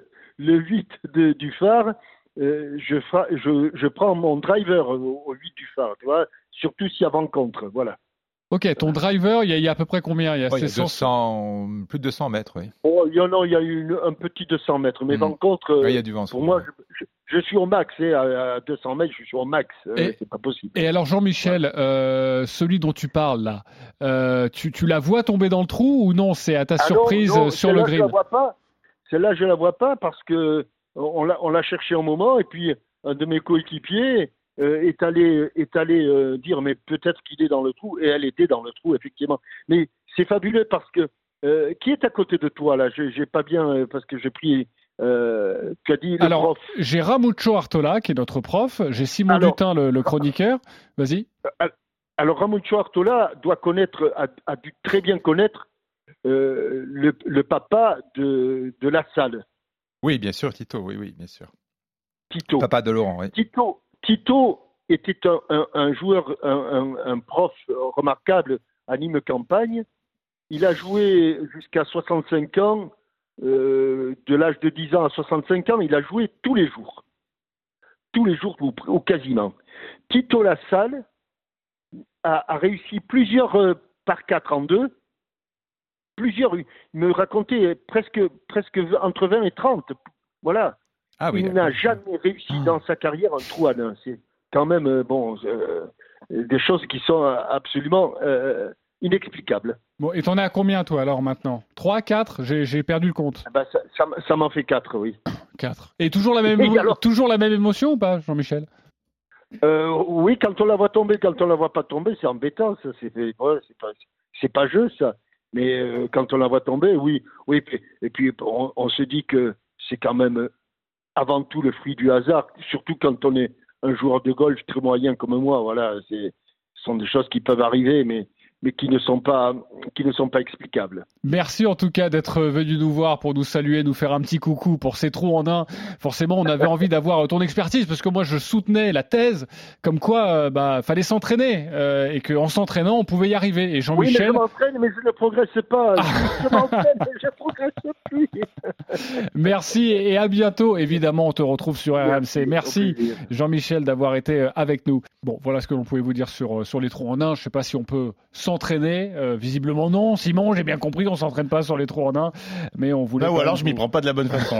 H: 8 de- du phare, euh, je, fra- je, je prends mon driver au, au 8 du phare, tu vois, surtout s'il y a vent-contre. Voilà.
B: Ok, ton driver, il y, a, il y a à peu près combien? Il y a,
D: Oh, il y a
B: c'est 100
D: 200, plus de 200 mètres, oui.
H: Oh, il y en a, il y a eu une- un petit 200 mètres, mais
D: Mhm.
H: vent-contre, euh,
D: Ouais, il y a du vent.
H: pour moi, je, je- je suis au max, hein, à, à 200 mètres, je suis au max. Euh,
B: Et-
H: c'est pas possible.
B: Et alors Jean-Michel, euh, celui dont tu parles là, euh, tu, tu la vois tomber dans le trou ou non? C'est à ta
H: Ah non,
B: surprise
H: non,
B: euh, sur le
H: celle-là, Je la
B: green
H: vois pas. Celle-là, je la vois pas parce que on l'a, on l'a cherché un moment et puis un de mes coéquipiers euh, est allé, est allé euh, dire mais peut-être qu'il est dans le trou et elle était dans le trou effectivement. Mais c'est fabuleux parce que euh, qui est à côté de toi là? J'ai, pas bien euh, parce que j'ai pris. Euh, tu as dit le
B: Alors,
H: prof.
B: j'ai Ramucho Artola qui est notre prof, j'ai Simon
H: Alors-
B: Lutin le, le chroniqueur. Vas-y.
H: Alors Ramucho Artola doit connaître, a, a dû très bien connaître le, le papa de, de la salle,
D: Oui, bien sûr, Tito, oui, oui, bien sûr.
H: Tito.
D: Papa de Laurent, oui.
H: Tito, Tito était un, un- un joueur, un, prof remarquable à Nîmes Campagne. Il a joué jusqu'à 65 ans, euh, de l'âge de 10 ans à 65 ans, il a joué tous les jours. Tous les jours ou, quasiment. Tito Lassalle a, a réussi plusieurs euh, par 4 en deux. Plusieurs, il me racontait presque, presque entre 20 et 30. Voilà
D: Ah oui,
H: il n'a jamais réussi
B: Ah.
H: dans sa carrière un trou à nain. C'est quand même euh, bon, euh, des choses qui sont euh, absolument euh, inexplicables.
B: Bon, et t'en es à combien toi alors maintenant? 3, 4 J'ai perdu le compte.
H: Ah ben, ça ça m- ça m'en fait quatre, oui. *coughs*
B: 4. Et toujours la même,
H: alors
B: toujours la même émotion ou pas, Jean-Michel?
H: Euh, oui, quand on la voit tomber, quand on la voit pas tomber, c'est embêtant. Ça, c'est ouais, c'est pas, c'est pas jeu ça. Mais euh, quand on la voit tomber, oui, oui. Et puis on, se dit que c'est quand même euh, avant tout le fruit du hasard, surtout quand on est un joueur de golf très moyen comme moi. Voilà, ce sont des choses qui peuvent arriver, mais mais qui ne sont pas qui ne sont pas explicables.
B: Merci en tout cas d'être venu nous voir pour nous saluer, nous faire un petit coucou pour ces trous en un. Forcément, on avait envie d'avoir ton expertise parce que moi je soutenais la thèse comme quoi euh, bah fallait s'entraîner euh, et qu'en s'entraînant on pouvait y arriver. Et
H: Oui, mais
B: Jean-Michel,
H: je m'entraîne, mais je ne progresse pas. Je, *laughs* je m'entraîne, mais je progresse plus. *laughs*
B: merci et à bientôt. Évidemment, on te retrouve sur RMC. Merci. Jean-Michel d'avoir été euh, avec nous. Bon, voilà ce que l'on pouvait vous dire sur, sur les trous en un. Je ne sais pas si on peut s'entraîner. Euh, visiblement non. Simon, j'ai bien compris, on s'entraîne pas sur les trous en un. Mais on voulait.
E: Là, ou alors je m'y prends pas de la bonne *laughs* façon.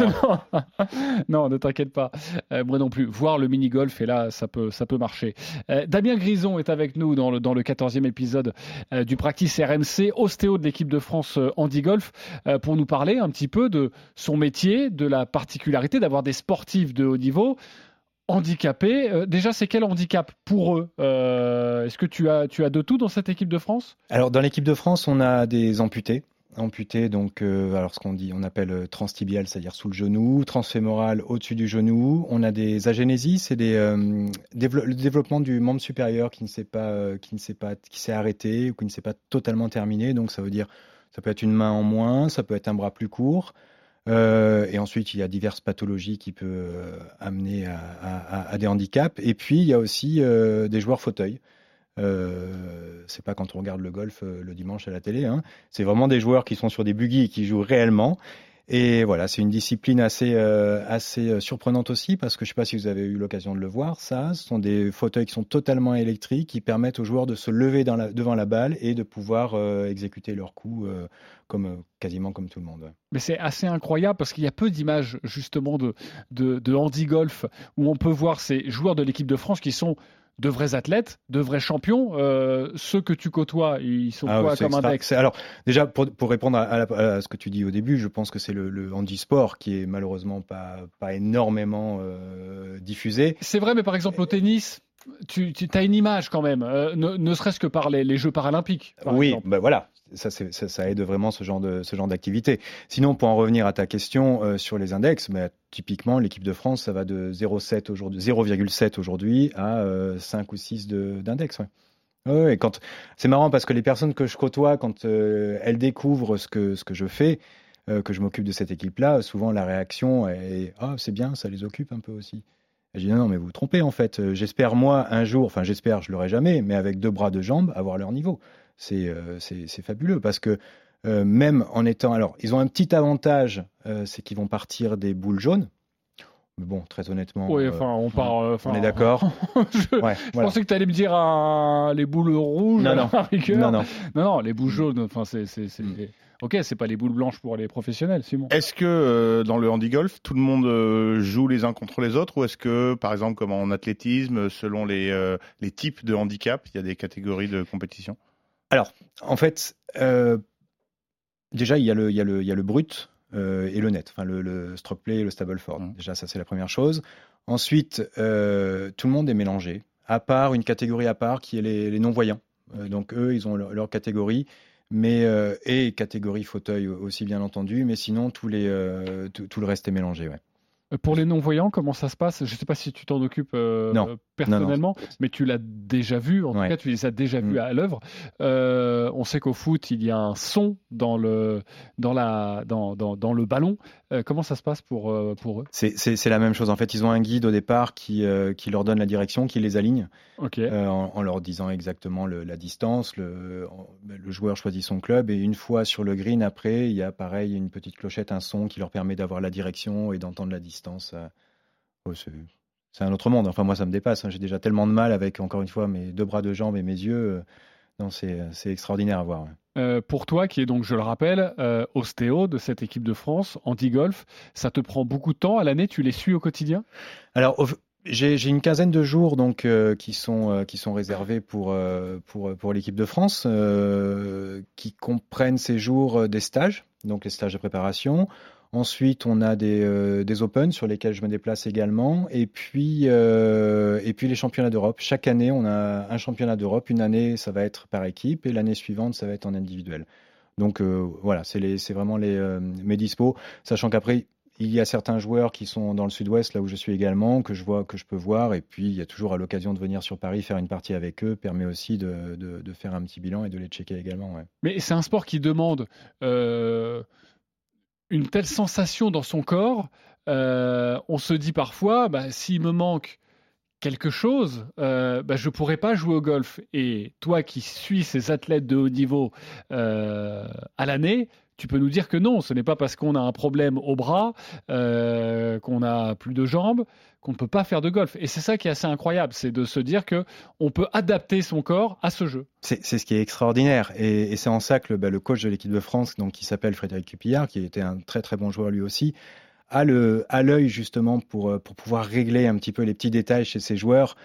E: hein. *laughs*
B: non, ne t'inquiète pas. Euh, moi non plus. Voir le mini-golf, et là, ça peut, ça peut marcher. Euh, Damien Grison est avec nous dans le, dans le 14e épisode du Practice RMC, ostéo de l'équipe de France Handi-Golf, euh, pour nous parler un petit peu de son métier, de la particularité d'avoir des sportifs de haut niveau handicapés. Euh, déjà, c'est quel handicap pour eux Euh, Est-ce que tu as, tu as de tout dans cette équipe de France?
G: Alors dans l'équipe de France, on a des amputés. Amputés, donc euh, alors ce qu'on dit, on appelle transtibial, c'est-à-dire sous le genou, transfémoral au-dessus du genou. On a des agénésies, c'est des le développement du membre supérieur qui ne s'est pas, qui ne s'est pas, qui s'est arrêté ou qui ne s'est pas totalement terminé. Donc ça veut dire, ça peut être une main en moins, ça peut être un bras plus court. Euh, et ensuite, il y a diverses pathologies qui peuvent euh, amener à, des handicaps. Et puis, il y a aussi euh, des joueurs fauteuils. C'est pas quand on regarde le golf le dimanche à la télé. Hein. C'est vraiment des joueurs qui sont sur des buggy et qui jouent réellement. Et voilà, c'est une discipline assez, euh, assez euh, surprenante aussi parce que je ne sais pas si vous avez eu l'occasion de le voir. Ça, ce sont des fauteuils qui sont totalement électriques qui permettent aux joueurs de se lever devant la balle et de pouvoir euh, exécuter leur coup comme quasiment comme tout le monde.
B: Mais c'est assez incroyable parce qu'il y a peu d'images justement de, de, de handi-golf où on peut voir ces joueurs de l'équipe de France qui sont de vrais athlètes, de vrais champions. Euh, ceux que tu côtoies, ils sont
G: Ah
B: quoi comme
G: extra-
B: index
G: Alors, déjà, pour, pour répondre à, à la- à ce que tu dis au début, je pense que c'est le, le handisport qui est malheureusement pas, pas énormément euh, diffusé.
B: C'est vrai, mais par exemple au tennis, tu, as une image quand même, euh, ne, ne serait-ce que par les, les Jeux paralympiques. par
G: oui,
B: exemple.
G: ben voilà, ça, ça, ça aide vraiment ce genre d'activité. Sinon, pour en revenir à ta question euh, sur les index, ben, typiquement l'équipe de France, ça va de 0,7 aujourd'hui, 0,7 aujourd'hui à euh, 5 ou 6 de- d'index. C'est marrant parce que les personnes que je côtoie, quand euh, elles découvrent ce que je fais, euh, que je m'occupe de cette équipe-là, souvent la réaction est ah c'est bien, ça les occupe un peu aussi. Je dis non, mais vous vous trompez en fait. Euh, J'espère moi un jour, enfin j'espère, je l'aurai jamais, mais avec deux bras, deux jambes, avoir leur niveau. C'est euh, c'est fabuleux parce que euh, même en étant, alors ils ont un petit avantage, euh, c'est qu'ils vont partir des boules jaunes. Mais bon, très honnêtement,
B: Oui,
G: euh,
B: enfin, on part. euh,
G: on est *laughs* d'accord.
B: je
G: Ouais,
B: je
G: voilà.
B: pensais que tu allais me dire les boules rouges.
G: Non,
B: à
G: non. Non, non.
B: non, non, les boules jaunes. Enfin, c'est,
G: Mm.
B: Ok, c'est pas les boules blanches pour les professionnels, Simon.
E: Est-ce que euh, dans le handi-golf, tout le monde euh, joue les uns contre les autres ou est-ce que, par exemple, comme en athlétisme, selon les, euh, les types de handicap, il y a des catégories de compétition?
G: En fait, euh, déjà, il y, a le, il, y a le, il y a le brut euh, et le net, enfin le, le stroke play et le stable ford.
E: Mhm.
G: Déjà, ça, c'est la première chose. Ensuite, euh, tout le monde est mélangé, à part une catégorie à part qui est les, les non-voyants. Donc, eux, ils ont leur, leur catégorie, mais, et catégorie fauteuil aussi, bien entendu, mais sinon, tous les, tout, tout le reste est mélangé. Ouais.
B: Euh, Pour les non-voyants, comment ça se passe? Je ne sais pas si tu t'en occupes euh,
G: Non.
B: personnellement, mais tu l'as déjà vu, en
G: Ouais.
B: tout cas tu les as déjà vus
G: Mm.
B: à l'œuvre. Euh, on sait qu'au foot, il y a un son dans le, dans la, dans, dans, dans le ballon. Euh, comment ça se passe pour, pour eux?
G: C'est la même chose. En fait, ils ont un guide au départ qui, qui leur donne la direction, qui les aligne.
B: Ok.
G: euh, en, en leur disant exactement le- la distance. Le, ben, le joueur choisit son club et une fois sur le green, après, il y a pareil une petite clochette, un son qui leur permet d'avoir la direction et d'entendre la distance. Euh. Oh, c'est un autre monde. Enfin, moi, ça me dépasse. hein. J'ai déjà tellement de mal avec, encore une fois, mes deux bras, deux jambes et mes yeux. euh. Non, c'est c'est extraordinaire à voir. ouais.
B: Euh, pour toi, qui est donc, je le rappelle, euh, ostéo de cette équipe de France, anti-golf, ça te prend beaucoup de temps à l'année? Tu les suis au quotidien?
G: Alors, au- j'ai une quinzaine de jours donc euh, qui sont euh, qui sont réservés pour euh, pour pour l'équipe de France, euh, qui comprennent ces jours euh, des stages, donc les stages de préparation. Ensuite, on a des euh, des Open sur lesquels je me déplace également, et puis euh, et puis les championnats d'Europe. Chaque année, on a un championnat d'Europe. Une année, ça va être par équipe, et l'année suivante, ça va être en individuel. Donc euh, voilà, c'est vraiment les mes dispos, sachant qu'après il y a certains joueurs qui sont dans le sud-ouest, là où je suis également, que je vois, que je peux voir. Et puis, il y a toujours à l'occasion de venir sur Paris faire une partie avec eux, permet aussi de, de, faire un petit bilan et de les checker également.
B: Mais c'est un sport qui demande une telle sensation dans son corps. euh, on se dit parfois, bah, s'il me manque quelque chose, euh, bah, je ne pourrais pas jouer au golf. Et toi qui suis ces athlètes de haut niveau euh, à l'année, tu peux nous dire que non, ce n'est pas parce qu'on a un problème au bras, euh, qu'on a plus de jambes, qu'on ne peut pas faire de golf. Et c'est ça qui est assez incroyable, c'est de se dire que on peut adapter son corps à ce jeu.
G: C'est ce qui est extraordinaire. Et, c'est en ça que le, bah, le coach de l'équipe de France, donc, qui s'appelle Frédéric Cupillard, qui était un très très bon joueur lui aussi, a l'œil justement pour, euh, pour pouvoir régler un petit peu les petits détails chez ses joueurs.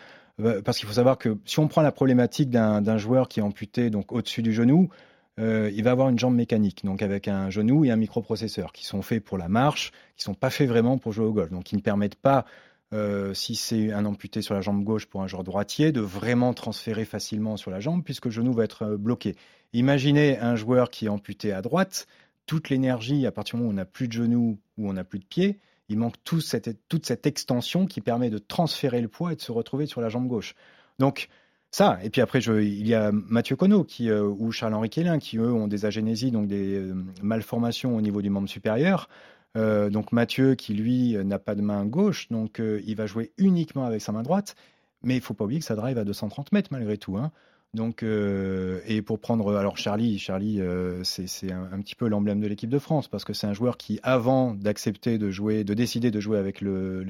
G: Euh, Parce qu'il faut savoir que si on prend la problématique d'un joueur qui est amputé donc au-dessus du genou, euh, il va avoir une jambe mécanique, donc avec un genou et un microprocesseur, qui sont faits pour la marche, qui sont pas faits vraiment pour jouer au golf, donc qui ne permettent pas, euh, si c'est un amputé sur la jambe gauche pour un joueur droitier, de vraiment transférer facilement sur la jambe, puisque le genou va être euh, bloqué. Imaginez un joueur qui est amputé à droite, toute l'énergie, à partir du moment où on n'a plus de genou ou on n'a plus de pied, il manque tout cette, toute cette extension qui permet de transférer le poids et de se retrouver sur la jambe gauche. Donc, ça, et puis après, il y a Mathieu Conneau qui, euh, ou Charles-Henri Quélin qui, eux, ont des agénésies, donc des euh, malformations au niveau du membre supérieur. Euh, donc Mathieu, qui lui n'a pas de main gauche, donc il va jouer uniquement avec sa main droite. Mais il faut pas oublier que sa drive à 230 mètres malgré tout. Hein. Donc, et pour prendre, alors Charlie, Charlie, c'est un, petit peu l'emblème de l'équipe de France parce que c'est un joueur qui, avant d'accepter de jouer, de décider de jouer avec le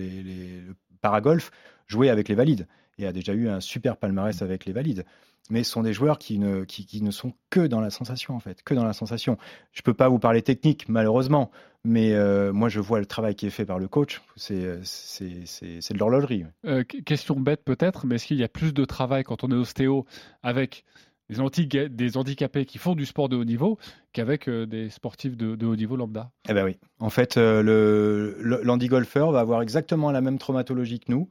G: paragolf, jouait avec les valides et a déjà eu un super palmarès avec les valides. Mais ce sont des joueurs qui ne, qui, qui ne sont que dans la sensation, en fait, que dans la sensation. Je ne peux pas vous parler technique, malheureusement, mais euh, moi, je vois le travail qui est fait par le coach. C'est de l'horlogerie.
B: Euh, question bête peut-être, mais est-ce qu'il y a plus de travail quand on est ostéo avec des, anti des handicapés qui font du sport de haut niveau qu'avec euh, des sportifs de, de, haut niveau lambda?
G: Eh ben oui. En fait, euh, l'handi-golfeur va avoir exactement la même traumatologie que nous,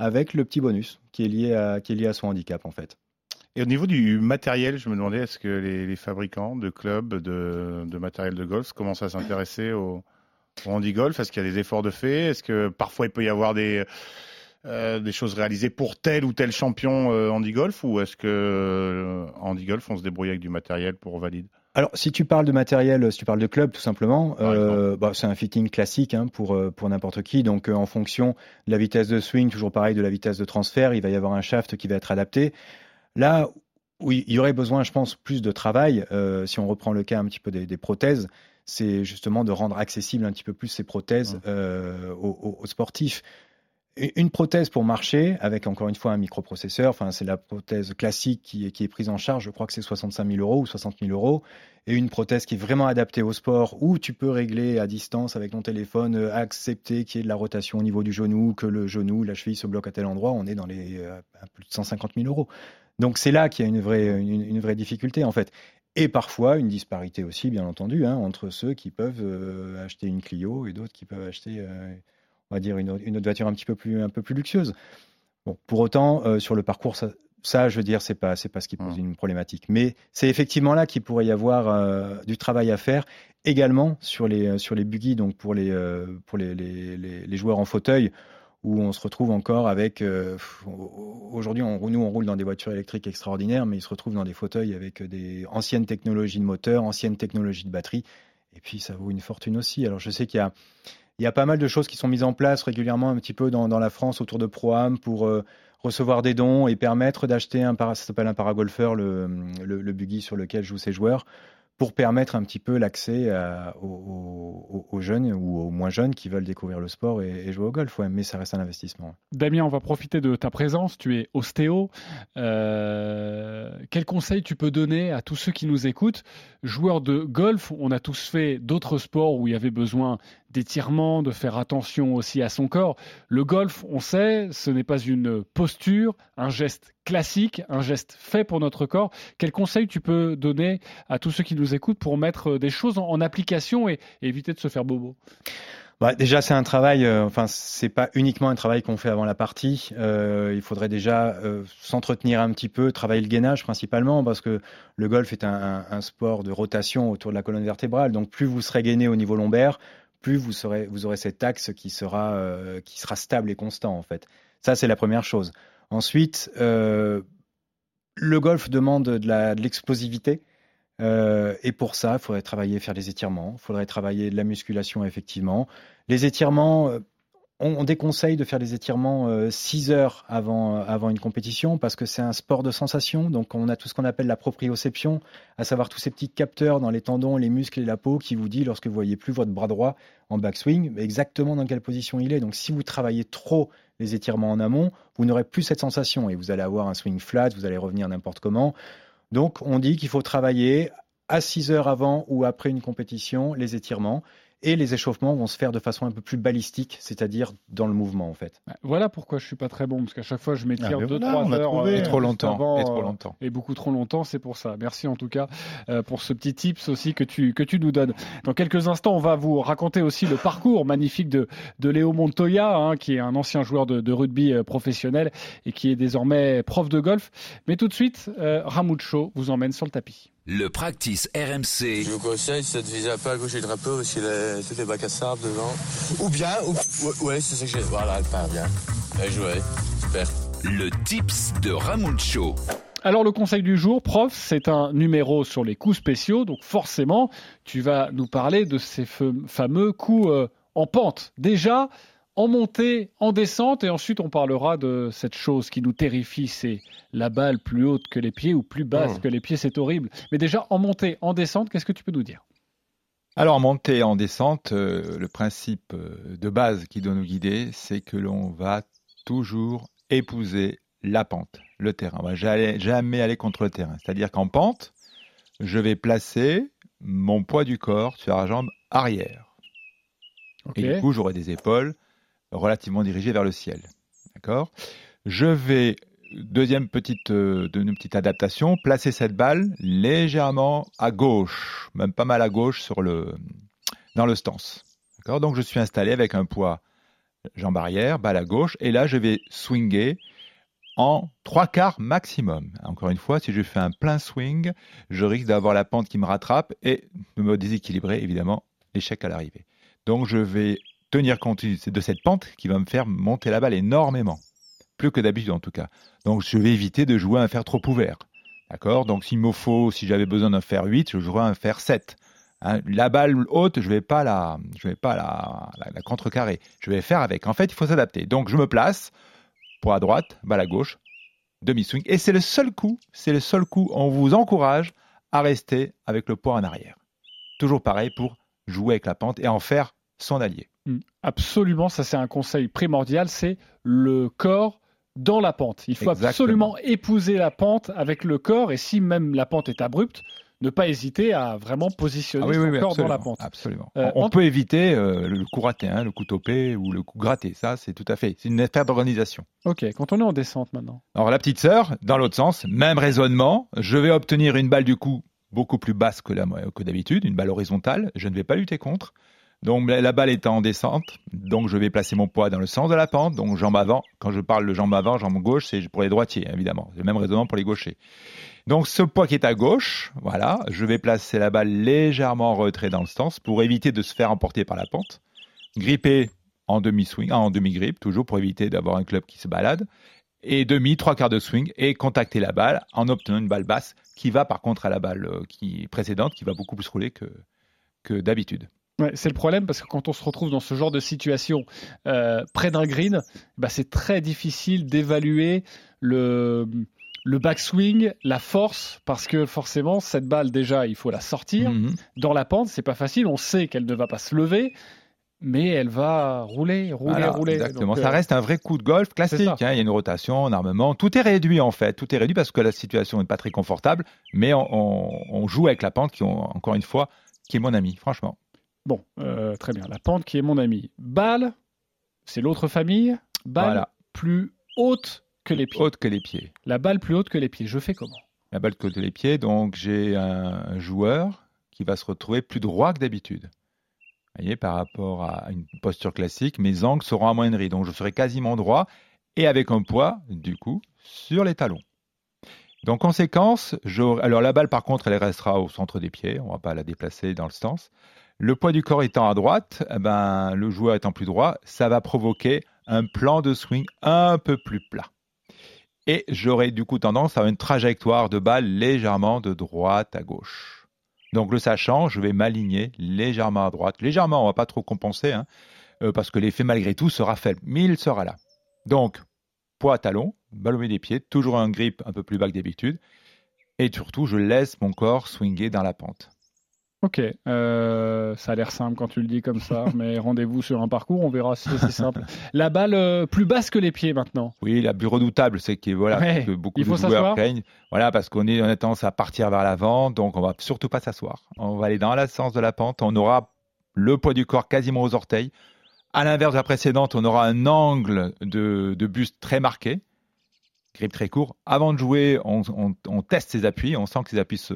G: avec le petit bonus qui est lié à, qui est lié à son handicap, en fait.
E: Et au niveau du matériel, je me demandais, est-ce que les, fabricants de clubs, de, de, matériel de golf commencent à s'intéresser au, au handi-golf Est-ce qu'il y a des efforts de fait? Est-ce que parfois il peut y avoir des, euh, des choses réalisées pour tel ou tel champion euh, handi-golf Ou est-ce que euh, handi-golf, on se débrouille avec du matériel pour valide?
G: Alors, si tu parles de matériel, si tu parles de club, tout simplement, euh, bah, c'est un fitting classique hein, pour, pour n'importe qui. Donc, euh, en fonction de la vitesse de swing, toujours pareil, de la vitesse de transfert, il va y avoir un shaft qui va être adapté. Là où il y aurait besoin, je pense, plus de travail, euh, si on reprend le cas un petit peu des, des prothèses, c'est justement de rendre accessible un petit peu plus ces prothèses euh, aux, aux, sportifs. Une prothèse pour marcher, avec encore une fois un microprocesseur, c'est la prothèse classique qui est, prise en charge, je crois que c'est 65 000 euros ou 60 000 euros, et une prothèse qui est vraiment adaptée au sport, où tu peux régler à distance avec ton téléphone, euh, accepter qu'il y ait de la rotation au niveau du genou, que le genou, la cheville se bloque à tel endroit, on est dans les euh, plus de 150 000 euros. Donc c'est là qu'il y a une vraie, difficulté en fait. Et parfois une disparité aussi, bien entendu, hein, entre ceux qui peuvent euh, acheter une Clio et d'autres qui peuvent acheter, on va dire, une, une, autre voiture un petit peu plus, un peu plus luxueuse. Bon, pour autant, euh, sur le parcours, ça, ça, je veux dire, c'est pas, c'est pas ce qui pose une problématique. Mais c'est effectivement là qu'il pourrait y avoir euh, du travail à faire, également sur les, sur les buggy, donc pour les, euh, pour les, les, les, joueurs en fauteuil où on se retrouve encore avec. Euh, Aujourd'hui, on, nous, on roule dans des voitures électriques extraordinaires, mais ils se retrouvent dans des fauteuils avec des anciennes technologies de moteur, anciennes technologies de batterie. Et puis, ça vaut une fortune aussi. Alors, je sais qu'il y a, il y a pas mal de choses qui sont mises en place régulièrement un petit peu dans, la France autour de ProAm pour euh, recevoir des dons et permettre d'acheter un, ça s'appelle un paragolfeur, le, buggy sur lequel jouent ces joueurs pour permettre un petit peu l'accès aux, jeunes ou aux moins jeunes qui veulent découvrir le sport et, jouer au golf. Mais ça reste un investissement.
B: Damien, on va profiter de ta présence. Tu es ostéo. Euh, quel conseil tu peux donner à tous ceux qui nous écoutent? Joueurs de golf, on a tous fait d'autres sports où il y avait besoin d'étirement, de faire attention aussi à son corps. Le golf, on sait, ce n'est pas une posture, un geste classique, un geste fait pour notre corps. Quel conseil tu peux donner à tous ceux qui nous écoutent pour mettre des choses en, application et, éviter de se faire bobo?
G: Bah, déjà, c'est un travail. Euh, enfin, c'est pas uniquement un travail qu'on fait avant la partie. Euh, il faudrait déjà euh, s'entretenir un petit peu, travailler le gainage principalement, parce que le golf est un, un, sport de rotation autour de la colonne vertébrale. Donc, plus vous serez gainé au niveau lombaire, plus vous, aurez cet axe qui sera, euh, qui sera stable et constant, en fait. Ça, c'est la première chose. Ensuite, euh, le golf demande de l'explosivité. Euh, et pour ça, il faudrait travailler, faire des étirements. Il faudrait travailler de la musculation, effectivement. Les étirements, on, on déconseille de faire des étirements 6 heures avant, avant une compétition parce que c'est un sport de sensation. Donc, on a tout ce qu'on appelle la proprioception, à savoir tous ces petits capteurs dans les tendons, les muscles et la peau qui vous dit, lorsque vous voyez plus votre bras droit en backswing, exactement dans quelle position il est. Donc, si vous travaillez trop les étirements en amont, vous n'aurez plus cette sensation et vous allez avoir un swing flat, vous allez revenir n'importe comment. Donc, on dit qu'il faut travailler à 6 heures avant ou après une compétition les étirements et les échauffements vont se faire de façon un peu plus balistique, c'est-à-dire dans le mouvement en fait.
B: Voilà pourquoi je suis pas très bon parce qu'à chaque fois je m'étire 2 ah, 3 heures
G: trouvé, et trop longtemps
B: avant,
G: et trop longtemps
B: et beaucoup trop longtemps, c'est pour ça. Merci en tout cas euh, pour ce petit tips aussi que tu que tu nous donnes. Dans quelques instants, on va vous raconter aussi le parcours magnifique de de Léo Montoya hein, qui est un ancien joueur de, de, rugby euh, professionnel et qui est désormais prof de golf. Mais tout de suite, euh, Ramucho vous emmène sur le tapis.
C: Le practice RMC.
I: Je vous conseille, de viser un peu à gauche du drapeau, aussi les, toutes les bacs à sable devant. Ou bien, ou, ouais, c'est ça que j'ai. Voilà, elle part bien. Bien joué. Super.
C: Le tips de Ramucho.
B: Alors le conseil du jour, prof, c'est un numéro sur les coups spéciaux, donc forcément, tu vas nous parler de ces fameux coups euh, en pente. Déjà, en montée, en descente, et ensuite on parlera de cette chose qui nous terrifie, c'est la balle plus haute que les pieds ou plus basse
E: Mmh.
B: que les pieds, c'est horrible. Mais déjà, en montée, en descente, qu'est-ce que tu peux nous dire?
D: Alors, en montée et en descente, euh, le principe euh, de base qui doit nous guider, c'est que l'on va toujours épouser la pente, le terrain. On va jamais, aller contre le terrain. C'est-à-dire qu'en pente, je vais placer mon poids du corps sur la jambe arrière. Et du coup, j'aurai des épaules relativement dirigées vers le ciel. D'accord? Je vais, deuxième petite, euh, petite adaptation, placer cette balle légèrement à gauche, même pas mal à gauche sur le, dans le stance. D'accord? Donc, je suis installé avec un poids jambe arrière, balle à gauche, et là, je vais swinger en trois quarts maximum. Encore une fois, si je fais un plein swing, je risque d'avoir la pente qui me rattrape et de me déséquilibrer, évidemment, l'échec à l'arrivée. Donc, je vais tenir compte de cette pente qui va me faire monter la balle énormément. Plus que d'habitude, en tout cas. Donc, je vais éviter de jouer un fer trop ouvert. D'accord? Donc, s'il me faut, si j'avais besoin d'un fer 8, je jouerai un fer 7. Hein, la balle haute, je vais pas la, je vais pas la, la, la contrecarrer. Je vais faire avec. En fait, il faut s'adapter. Donc, je me place, poids à droite, balle à gauche, demi-swing. Et c'est le seul coup, c'est le seul coup, on vous encourage à rester avec le poids en arrière. Toujours pareil pour jouer avec la pente et en faire son allié.
B: Mm. Absolument, ça c'est un conseil primordial, c'est le corps dans la pente. Il faut
D: Exactement.
B: absolument épouser la pente avec le corps et si même la pente est abrupte, ne pas hésiter à vraiment positionner
D: Ah oui,
B: son
D: oui, oui,
B: corps dans la pente.
D: absolument.
B: Euh,
D: on peut éviter euh, le coup raté, hein, le coup topé ou le coup gratté. Ça, c'est tout à fait. C'est une affaire d'organisation.
B: Ok, quand on est en descente maintenant.
D: Alors la petite sœur, dans l'autre sens, même raisonnement. Je vais obtenir une balle du coup beaucoup plus basse que, la- que d'habitude, une balle horizontale. Je ne vais pas lutter contre. Donc la balle est en descente, donc je vais placer mon poids dans le sens de la pente, donc jambe avant. Quand je parle de jambe avant, jambe gauche, c'est pour les droitiers, évidemment. C'est le même raisonnement pour les gauchers. Donc ce poids qui est à gauche, voilà, je vais placer la balle légèrement en retrait dans le stance pour éviter de se faire emporter par la pente. Gripper en demi-swing, ah, en demi-grip, toujours pour éviter d'avoir un club qui se balade. Et demi, trois quarts de swing et contacter la balle en obtenant une balle basse qui va par contre à la balle euh, qui, précédente, qui va beaucoup plus rouler que d'habitude.
B: Ouais, c'est le problème parce que quand on se retrouve dans ce genre de situation euh, près d'un green, bah, c'est très difficile d'évaluer le, le backswing, la force, parce que forcément, cette balle, déjà, il faut la sortir.
D: Mhm.
B: Dans la pente, c'est pas facile. On sait qu'elle ne va pas se lever, mais elle va rouler, rouler,
D: Voilà,
B: rouler.
D: Exactement.
B: Donc,
D: ça
B: euh,
D: reste un vrai coup de golf classique. hein. Il y a une rotation, un armement. Tout est réduit en fait. Tout est réduit parce que la situation n'est pas très confortable. Mais on, on- on joue avec la pente qui, ont, encore une fois, qui est mon ami, franchement.
B: Bon, euh, très bien. La pente qui est mon ami. Balle, c'est l'autre famille. Balle
D: Voilà.
B: plus haute que les pieds.
D: Haute que les pieds.
B: La balle plus haute que les pieds. Je fais comment?
D: La balle de les pieds. Donc j'ai un joueur qui va se retrouver plus droit que d'habitude. Vous voyez, par rapport à une posture classique, mes angles seront amoindris. Donc je serai quasiment droit et avec un poids, du coup, sur les talons. Donc, conséquence, alors la balle, par contre, elle restera au centre des pieds. On ne va pas la déplacer dans le stance. Le poids du corps étant à droite, eh ben, le joueur étant plus droit, ça va provoquer un plan de swing un peu plus plat. Et j'aurai du coup tendance à une trajectoire de balle légèrement de droite à gauche. Donc le sachant, je vais m'aligner légèrement à droite. Légèrement, on va pas trop compenser, hein, euh, parce que l'effet malgré tout sera faible, mais il sera là. Donc, poids talon, balle des pieds, toujours un grip un peu plus bas que d'habitude. Et surtout, je laisse mon corps swinger dans la pente.
B: Ok, euh, ça a l'air simple quand tu le dis comme ça, *laughs* mais rendez-vous sur un parcours, on verra si c'est simple. La balle euh, plus basse que les pieds maintenant.
D: Oui, la plus redoutable, c'est que voilà,
B: Ouais,
D: que beaucoup de joueurs craignent. Voilà, parce qu'on est on a tendance à partir vers l'avant, donc on va surtout pas s'asseoir. On va aller dans le sens de la pente. On aura le poids du corps quasiment aux orteils. À l'inverse de la précédente, on aura un angle de, de buste très marqué, grip très court. Avant de jouer, on, on- on teste ses appuis, on sent que ses appuis se,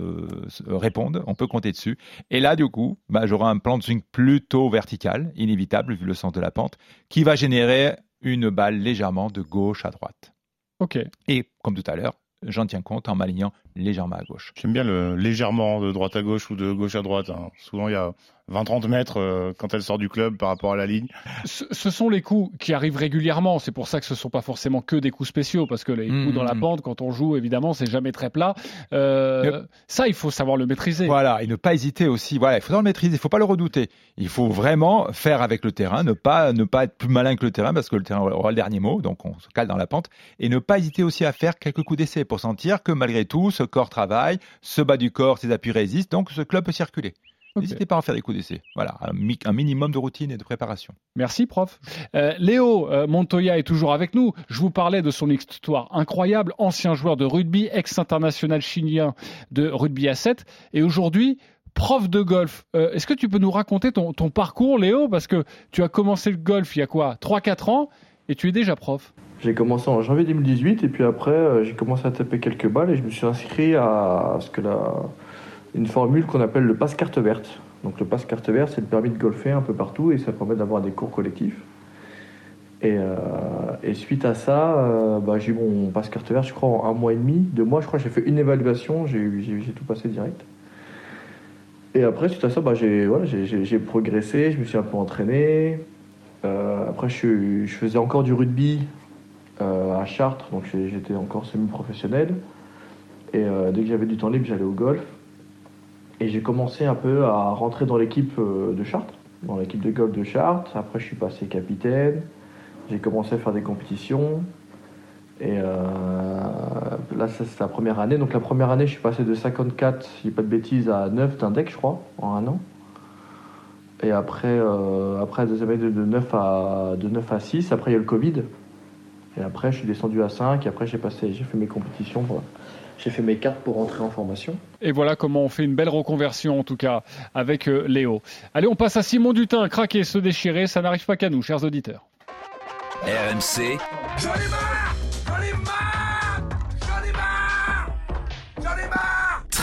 D: se répondent, on peut compter dessus. Et là, du coup, bah, j'aurai un plan de swing plutôt vertical, inévitable vu le sens de la pente, qui va générer une balle légèrement de gauche à droite.
B: Ok,
D: Et comme tout à l'heure, j'en tiens compte en m'alignant légèrement à gauche.
E: J'aime bien le légèrement de droite à gauche ou de gauche à droite. hein. Souvent, il y a 20-30 mètres euh, quand elle sort du club par rapport à la ligne.
B: Ce, ce sont les coups qui arrivent régulièrement. C'est pour ça que ce ne sont pas forcément que des coups spéciaux, parce que les
D: Mmh,
B: coups dans la
D: mmh.
B: pente, quand on joue, évidemment, c'est jamais très plat. Euh, Ça, il faut savoir le maîtriser.
D: Voilà, et ne pas hésiter aussi. Voilà, il faut le maîtriser, il faut pas le redouter. Il faut vraiment faire avec le terrain, ne pas ne pas être plus malin que le terrain parce que le terrain aura le dernier mot, donc on se cale dans la pente et ne pas hésiter aussi à faire quelques coups d'essai pour sentir que malgré tout, ce corps travaille, ce bas du corps, ses appuis résistent, donc ce club peut circuler. N'hésitez pas à en faire des coups d'essai. Voilà, un, mi- un minimum de routine et de préparation.
B: Merci, prof. Euh, Léo euh, Montoya est toujours avec nous. Je vous parlais de son histoire incroyable, ancien joueur de rugby, ex-international chilien de rugby à 7, et aujourd'hui prof de golf. Euh, Est-ce que tu peux nous raconter ton, ton parcours, Léo? Parce que tu as commencé le golf il y a quoi? 3-4 ans, et tu es déjà prof?
F: J'ai commencé en janvier 2018 et puis après euh, j'ai commencé à taper quelques balles et je me suis inscrit à ce que la, une formule qu'on appelle le passe carte verte. Donc le passe carte verte, c'est le permis de golfer un peu partout et ça permet d'avoir des cours collectifs. Et, euh, suite à ça, euh, bah, j'ai eu mon passe carte verte, je crois, en un mois et demi, deux mois. Je crois j'ai fait une évaluation, j'ai tout passé direct. Et après, suite à ça, bah, j'ai voilà, progressé, je me suis un peu entraîné. Après, je faisais encore du rugby euh, à Chartres, donc j'étais encore semi-professionnel. Et euh, dès que j'avais du temps libre, j'allais au golf. Et j'ai commencé un peu à rentrer dans l'équipe euh, de Chartres, dans l'équipe de golf de Chartres. Après, je suis passé capitaine. J'ai commencé à faire des compétitions. Et là, ça, c'est la première année. Donc, la première année, je suis passé de 54, si pas de bêtises, à 9 d'index, je crois, en un an. Et après, euh, après de 9 à, de 9 à 6. Après, il y a eu le Covid. Et après, je suis descendu à 5. Et après, j'ai passé, j'ai fait mes compétitions. J'ai fait mes cartes pour rentrer en formation.
B: Et voilà comment on fait une belle reconversion, en tout cas, avec euh, Léo. Allez, on passe à Simon Dutin. Craquer, se déchirer, ça n'arrive pas qu'à nous, chers auditeurs.
C: RMC,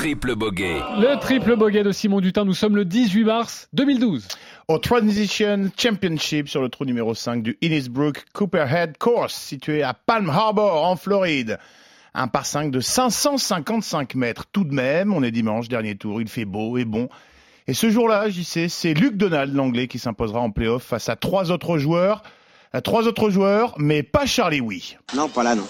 C: triple bogey.
B: Le triple bogey de Simon Dutin, nous sommes le 18 mars 2012.
E: Au Transition Championship sur le trou numéro 5 du Innisbrook Cooperhead Course, situé à Palm Harbor en Floride. Un par 5 de 555 mètres. Tout de même, on est dimanche, dernier tour, il fait beau et bon. Et ce jour-là, j'y sais, c'est Luke Donald, l'anglais, qui s'imposera en playoff face à trois autres joueurs. À trois autres joueurs, mais pas Charlie Wee.
J: Non, pas là, non.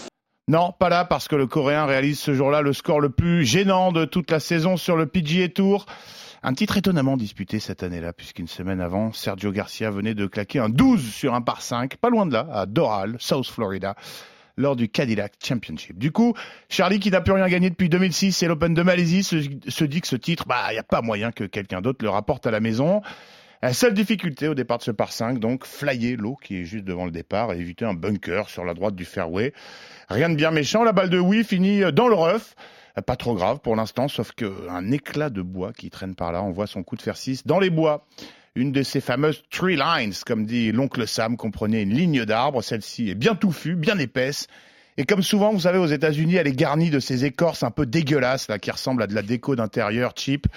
E: Non, pas là, parce que le Coréen réalise ce jour-là le score le plus gênant de toute la saison sur le PGA Tour. Un titre étonnamment disputé cette année-là, puisqu'une semaine avant, Sergio Garcia venait de claquer un 12 sur un par 5, pas loin de là, à Doral, South Florida, lors du Cadillac Championship. Du coup, Charlie, qui n'a plus rien gagné depuis 2006 et l'Open de Malaisie, se, dit que ce titre, bah, il n'y a pas moyen que quelqu'un d'autre le rapporte à la maison. La seule difficulté au départ de ce par 5, donc, flyer l'eau qui est juste devant le départ et éviter un bunker sur la droite du fairway. Rien de bien méchant, la balle de Wii finit dans le rough. Pas trop grave pour l'instant, sauf qu'un éclat de bois qui traîne par là envoie son coup de fer 6 dans les bois. Une de ces fameuses tree lines, comme dit l'oncle Sam, comprenait une ligne d'arbres. Celle-ci est bien touffue, bien épaisse. Et comme souvent, vous savez, aux États-Unis, elle est garnie de ces écorces un peu dégueulasses, là, qui ressemblent à de la déco d'intérieur cheap.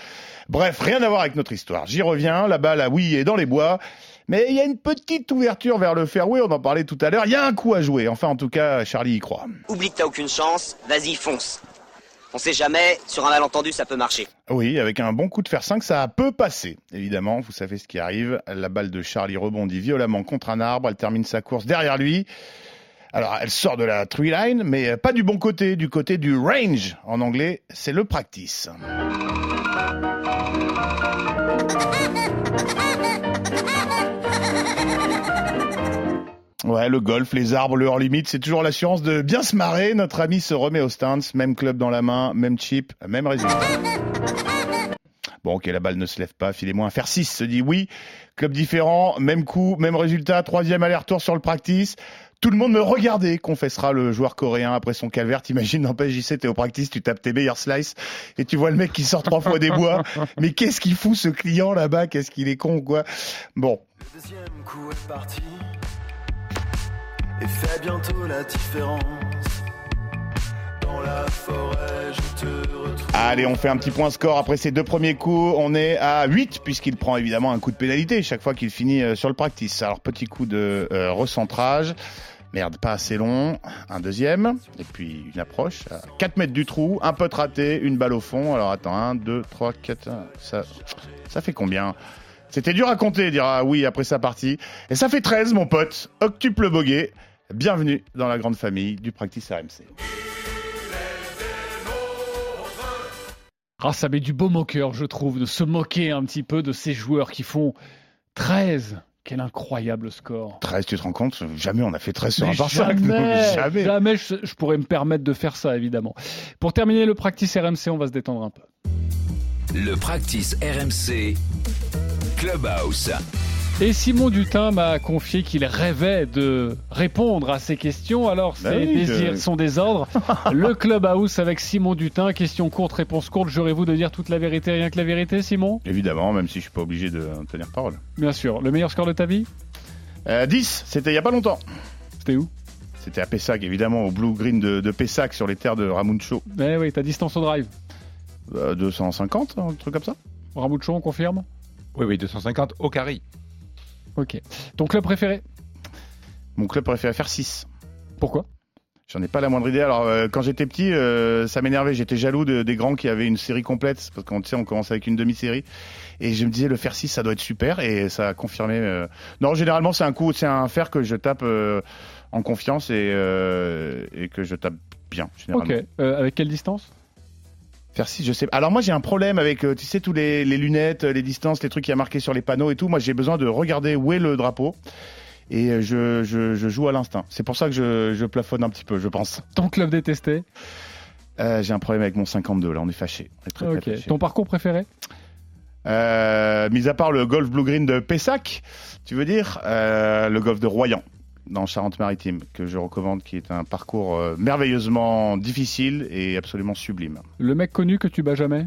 E: Bref, rien à voir avec notre histoire. J'y reviens, la balle, ah oui, est dans les bois. Mais il y a une petite ouverture vers le fairway, on en parlait tout à l'heure. Il y a un coup à jouer. Enfin, en tout cas, Charlie y croit.
J: Oublie que t'as aucune chance, vas-y, fonce. On sait jamais, sur un malentendu, ça peut marcher.
E: Oui, avec un bon coup de fer 5, ça peut passer. Évidemment, vous savez ce qui arrive. La balle de Charlie rebondit violemment contre un arbre. Elle termine sa course derrière lui. Alors, elle sort de la tree line, mais pas du bon côté, du côté du range. En anglais, c'est le practice. Ouais, le golf, les arbres, le hors limite, c'est toujours l'assurance de bien se marrer. Notre ami se remet au stance, même club dans la main, même chip, même résultat. Bon, ok, la balle ne se lève pas, filez-moi un faire 6, se dit oui. Club différent, même coup, même résultat, troisième aller-retour sur le practice. Tout le monde me regardait, confessera le joueur coréen après son calvaire. T'imagines, n'empêche, JC, t'es au practice, tu tapes tes meilleurs slices et tu vois le mec qui sort trois fois des bois. *laughs* Mais qu'est-ce qu'il fout ce client là-bas? Qu'est-ce qu'il est con, quoi? Bon,
K: Le deuxième coup est parti et fait bientôt la différence. Dans la forêt, je te retrouve.
E: Allez, on fait un petit point score après ces deux premiers coups. On est à 8 puisqu'il prend évidemment un coup de pénalité chaque fois qu'il finit euh, sur le practice. Alors petit coup de euh, recentrage. Merde, pas assez long. Un deuxième. Et puis une approche à 4 mètres du trou. Un pote raté, une balle au fond. Alors attends, 1, 2, 3, 4. Ça, ça fait combien? C'était dur à compter, dira oui après sa partie. Et ça fait 13, mon pote. Octuple boguet. Bienvenue dans la grande famille du Practice RMC.
B: Ah, ça met du beau moqueur, je trouve, de se moquer un petit peu de ces joueurs qui font 13. Quel incroyable score.
E: 13, tu te rends compte Jamais on a fait 13 sur
B: Mais
E: un par 5.
B: jamais, *laughs*
E: Jamais.
B: jamais je, je pourrais me permettre de faire ça, évidemment. Pour terminer le practice RMC, on va se détendre un peu.
C: Le practice RMC Clubhouse.
B: Et Simon Dutin m'a confié qu'il rêvait de répondre à ces questions. Alors,
E: Bah
B: ses
E: oui,
B: désirs
E: je-
B: sont des ordres. *laughs* le Clubhouse avec Simon Dutin. Question courte, réponse courte. Jurez-vous de dire toute la vérité, rien que la vérité, Simon?
E: Évidemment, même si je suis pas obligé de tenir parole.
B: Bien sûr. Le meilleur score de ta vie?
E: Euh, 10, c'était il y a pas longtemps.
B: C'était où?
E: C'était à Pessac, évidemment, au Blue Green de, de Pessac, sur les terres de Ramuncho.
B: Eh oui, ta distance au drive.
E: Euh, 250, un truc comme ça
B: Ramoucho, on confirme?
D: Oui, oui, 250 au carré.
B: Ok. Ton club préféré
E: Mon club préféré faire 6.
B: Pourquoi
E: J'en ai pas la moindre idée. Alors, euh, quand j'étais petit, euh, ça m'énervait. J'étais jaloux de- des grands qui avaient une série complète. Parce qu'on sait, on commence avec une demi-série. Et je me disais, le fer 6, ça doit être super. Et ça a confirmé. euh, Non, généralement, c'est un coup, c'est un fer que je tape euh, en confiance et, euh, et que je tape bien, généralement.
B: Ok. Euh, avec quelle distance
E: Faire 6, je sais. Alors moi j'ai un problème avec, euh, tu sais, tous les, les lunettes, les distances, les trucs qui y a marqué sur les panneaux et tout. Moi j'ai besoin de regarder où est le drapeau et euh, je, je, je joue à l'instinct. C'est pour ça que je, je plafonne un petit peu, je pense.
B: Ton club détesté
E: Euh, j'ai un problème avec mon 52 là, on est fâché.
B: Ton parcours préféré
E: Euh, mis à part le golf Blue Green de Pessac, tu veux dire euh, le golf de Royan dans Charente-Maritime que je recommande, qui est un parcours euh, merveilleusement difficile et absolument sublime.
B: Le mec connu que tu bats jamais?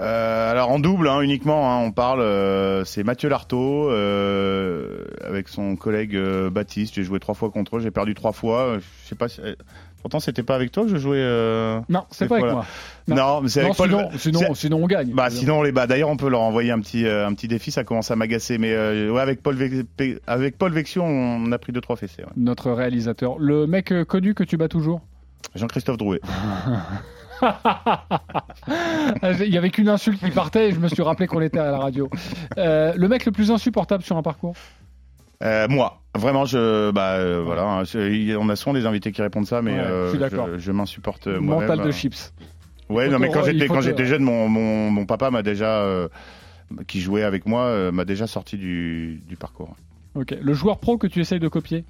E: Euh, alors en double hein, uniquement, hein, on parle, euh, c'est Mathieu Lartaud avec son collègue Baptiste. J'ai joué trois fois contre eux, j'ai perdu trois fois. Je sais pas. Si, pourtant c'était pas avec toi que je jouais. euh,
B: Non, c'est pas avec moi.
E: Non, mais c'est avec Paul.
B: sinon, sinon, on gagne.
E: Bah sinon on les bat. D'ailleurs on peut leur envoyer un petit euh, un petit défi. Ça commence à m'agacer. Mais euh, ouais avec Paul Ve- avec Paul Vexio on a pris deux trois fessées. ouais.
B: Notre réalisateur. Le mec euh, connu que tu bats toujours?
E: Jean-Christophe Drouet. *laughs*
B: Il y avait qu'une insulte qui partait et je me suis rappelé qu'on était à la radio. Euh, le mec le plus insupportable sur un parcours?
E: Moi, vraiment, je, bah, euh, voilà, hein, je- on a souvent des invités qui répondent ça, mais
B: Ouais,
E: euh,
B: je suis d'accord.
E: je, je m'insupporte euh, moi-même.
B: Mental de chips.
E: Ouais,
B: Il faut
E: non, mais
B: te
E: quand
B: re- il
E: j'étais
B: faut
E: quand
B: te-
E: j'étais jeune, mon, mon, mon papa m'a déjà euh, qui jouait avec moi euh, m'a déjà sorti du, du parcours.
B: Ok. Le joueur pro que tu essayes de copier?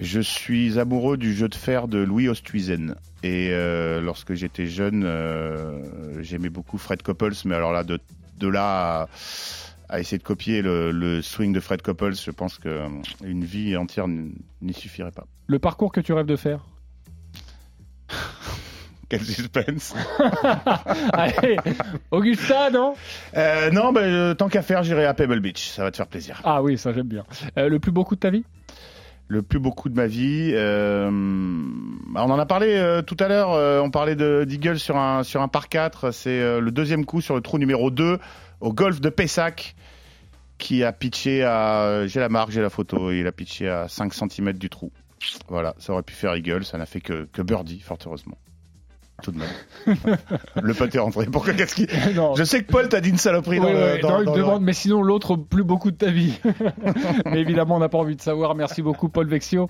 E: Je suis amoureux du jeu de fer de Louis Oosthuizen. Et euh, lorsque j'étais jeune, euh, j'aimais beaucoup Fred Couples, mais alors là, de, de là à, à essayer de copier le, le swing de Fred Couples, je pense qu'une vie entière n'y suffirait pas.
B: Le parcours que tu rêves de faire? *laughs*
E: Quel suspense. *laughs*
B: Allez, Augusta, non?
E: Euh, Non, bah, euh, tant qu'à faire, j'irai à Pebble Beach, ça va te faire plaisir.
B: Ah oui, ça j'aime bien. Euh, le plus beau coup de ta vie?
E: Le plus beau coup de ma vie, euh, bah, on en a parlé euh, tout à l'heure, euh, on parlait de d'Eagle sur un, sur un par 4, c'est euh, le deuxième coup sur le trou numéro 2 au golf de Pessac qui a pitché à, j'ai la marque, j'ai la photo, il a pitché à 5 cm du trou. Voilà, ça aurait pu faire Eagle, ça n'a fait que, que birdie, fort heureusement. Tout de même. le pote est rentré. Pourquoi qu'est-ce. *laughs*
B: Non.
E: Je sais que Paul t'a dit une saloperie dans
B: Oui,
E: le- le-
B: demande, mais sinon l'autre plus beaucoup de ta vie. *laughs* mais évidemment, on n'a pas envie de savoir. Merci beaucoup, Paul Vexio.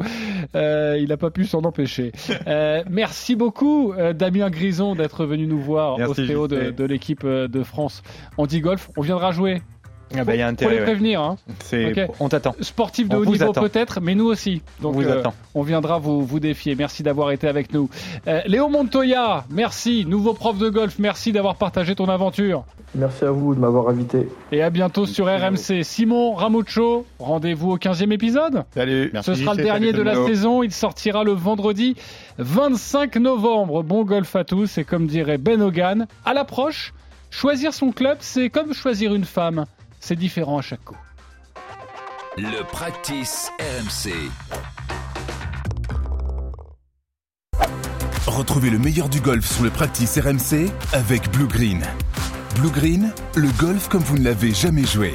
B: Euh, il n'a pas pu s'en empêcher. Euh, merci beaucoup, euh, Damien Grison, d'être venu nous voir,
G: Merci,
B: ostéo de,
G: JC.
B: de l'équipe de France Anti-Golf. On viendra jouer.
G: Ah bah, il y a
B: Faut
G: intérêt.
B: les prévenir. Hein.
G: On t'attend.
B: Sportif de
G: On
B: haut niveau peut-être, mais nous aussi. Donc
G: On vous
B: euh,
G: attend.
B: on viendra vous, vous défier. Merci d'avoir été avec nous. Euh, Léo Montoya, merci. Nouveau prof de golf, merci d'avoir partagé ton aventure.
F: Merci à vous de m'avoir invité.
B: Et à bientôt sur RMC. Simon Ramuccio, rendez-vous au 15e épisode.
D: Salut.
E: Merci,
B: Ce sera le dernier
E: salut
B: de la saison. Il sortira le vendredi 25 novembre. Bon golf à tous. Et comme dirait Ben Hogan, à l'approche, choisir son club, c'est comme choisir une femme. C'est différent à chaque coup.
C: Le practice RMC.
A: Retrouvez le meilleur du golf sur le practice RMC avec Blue Green. Blue Green, le golf comme vous ne l'avez jamais joué.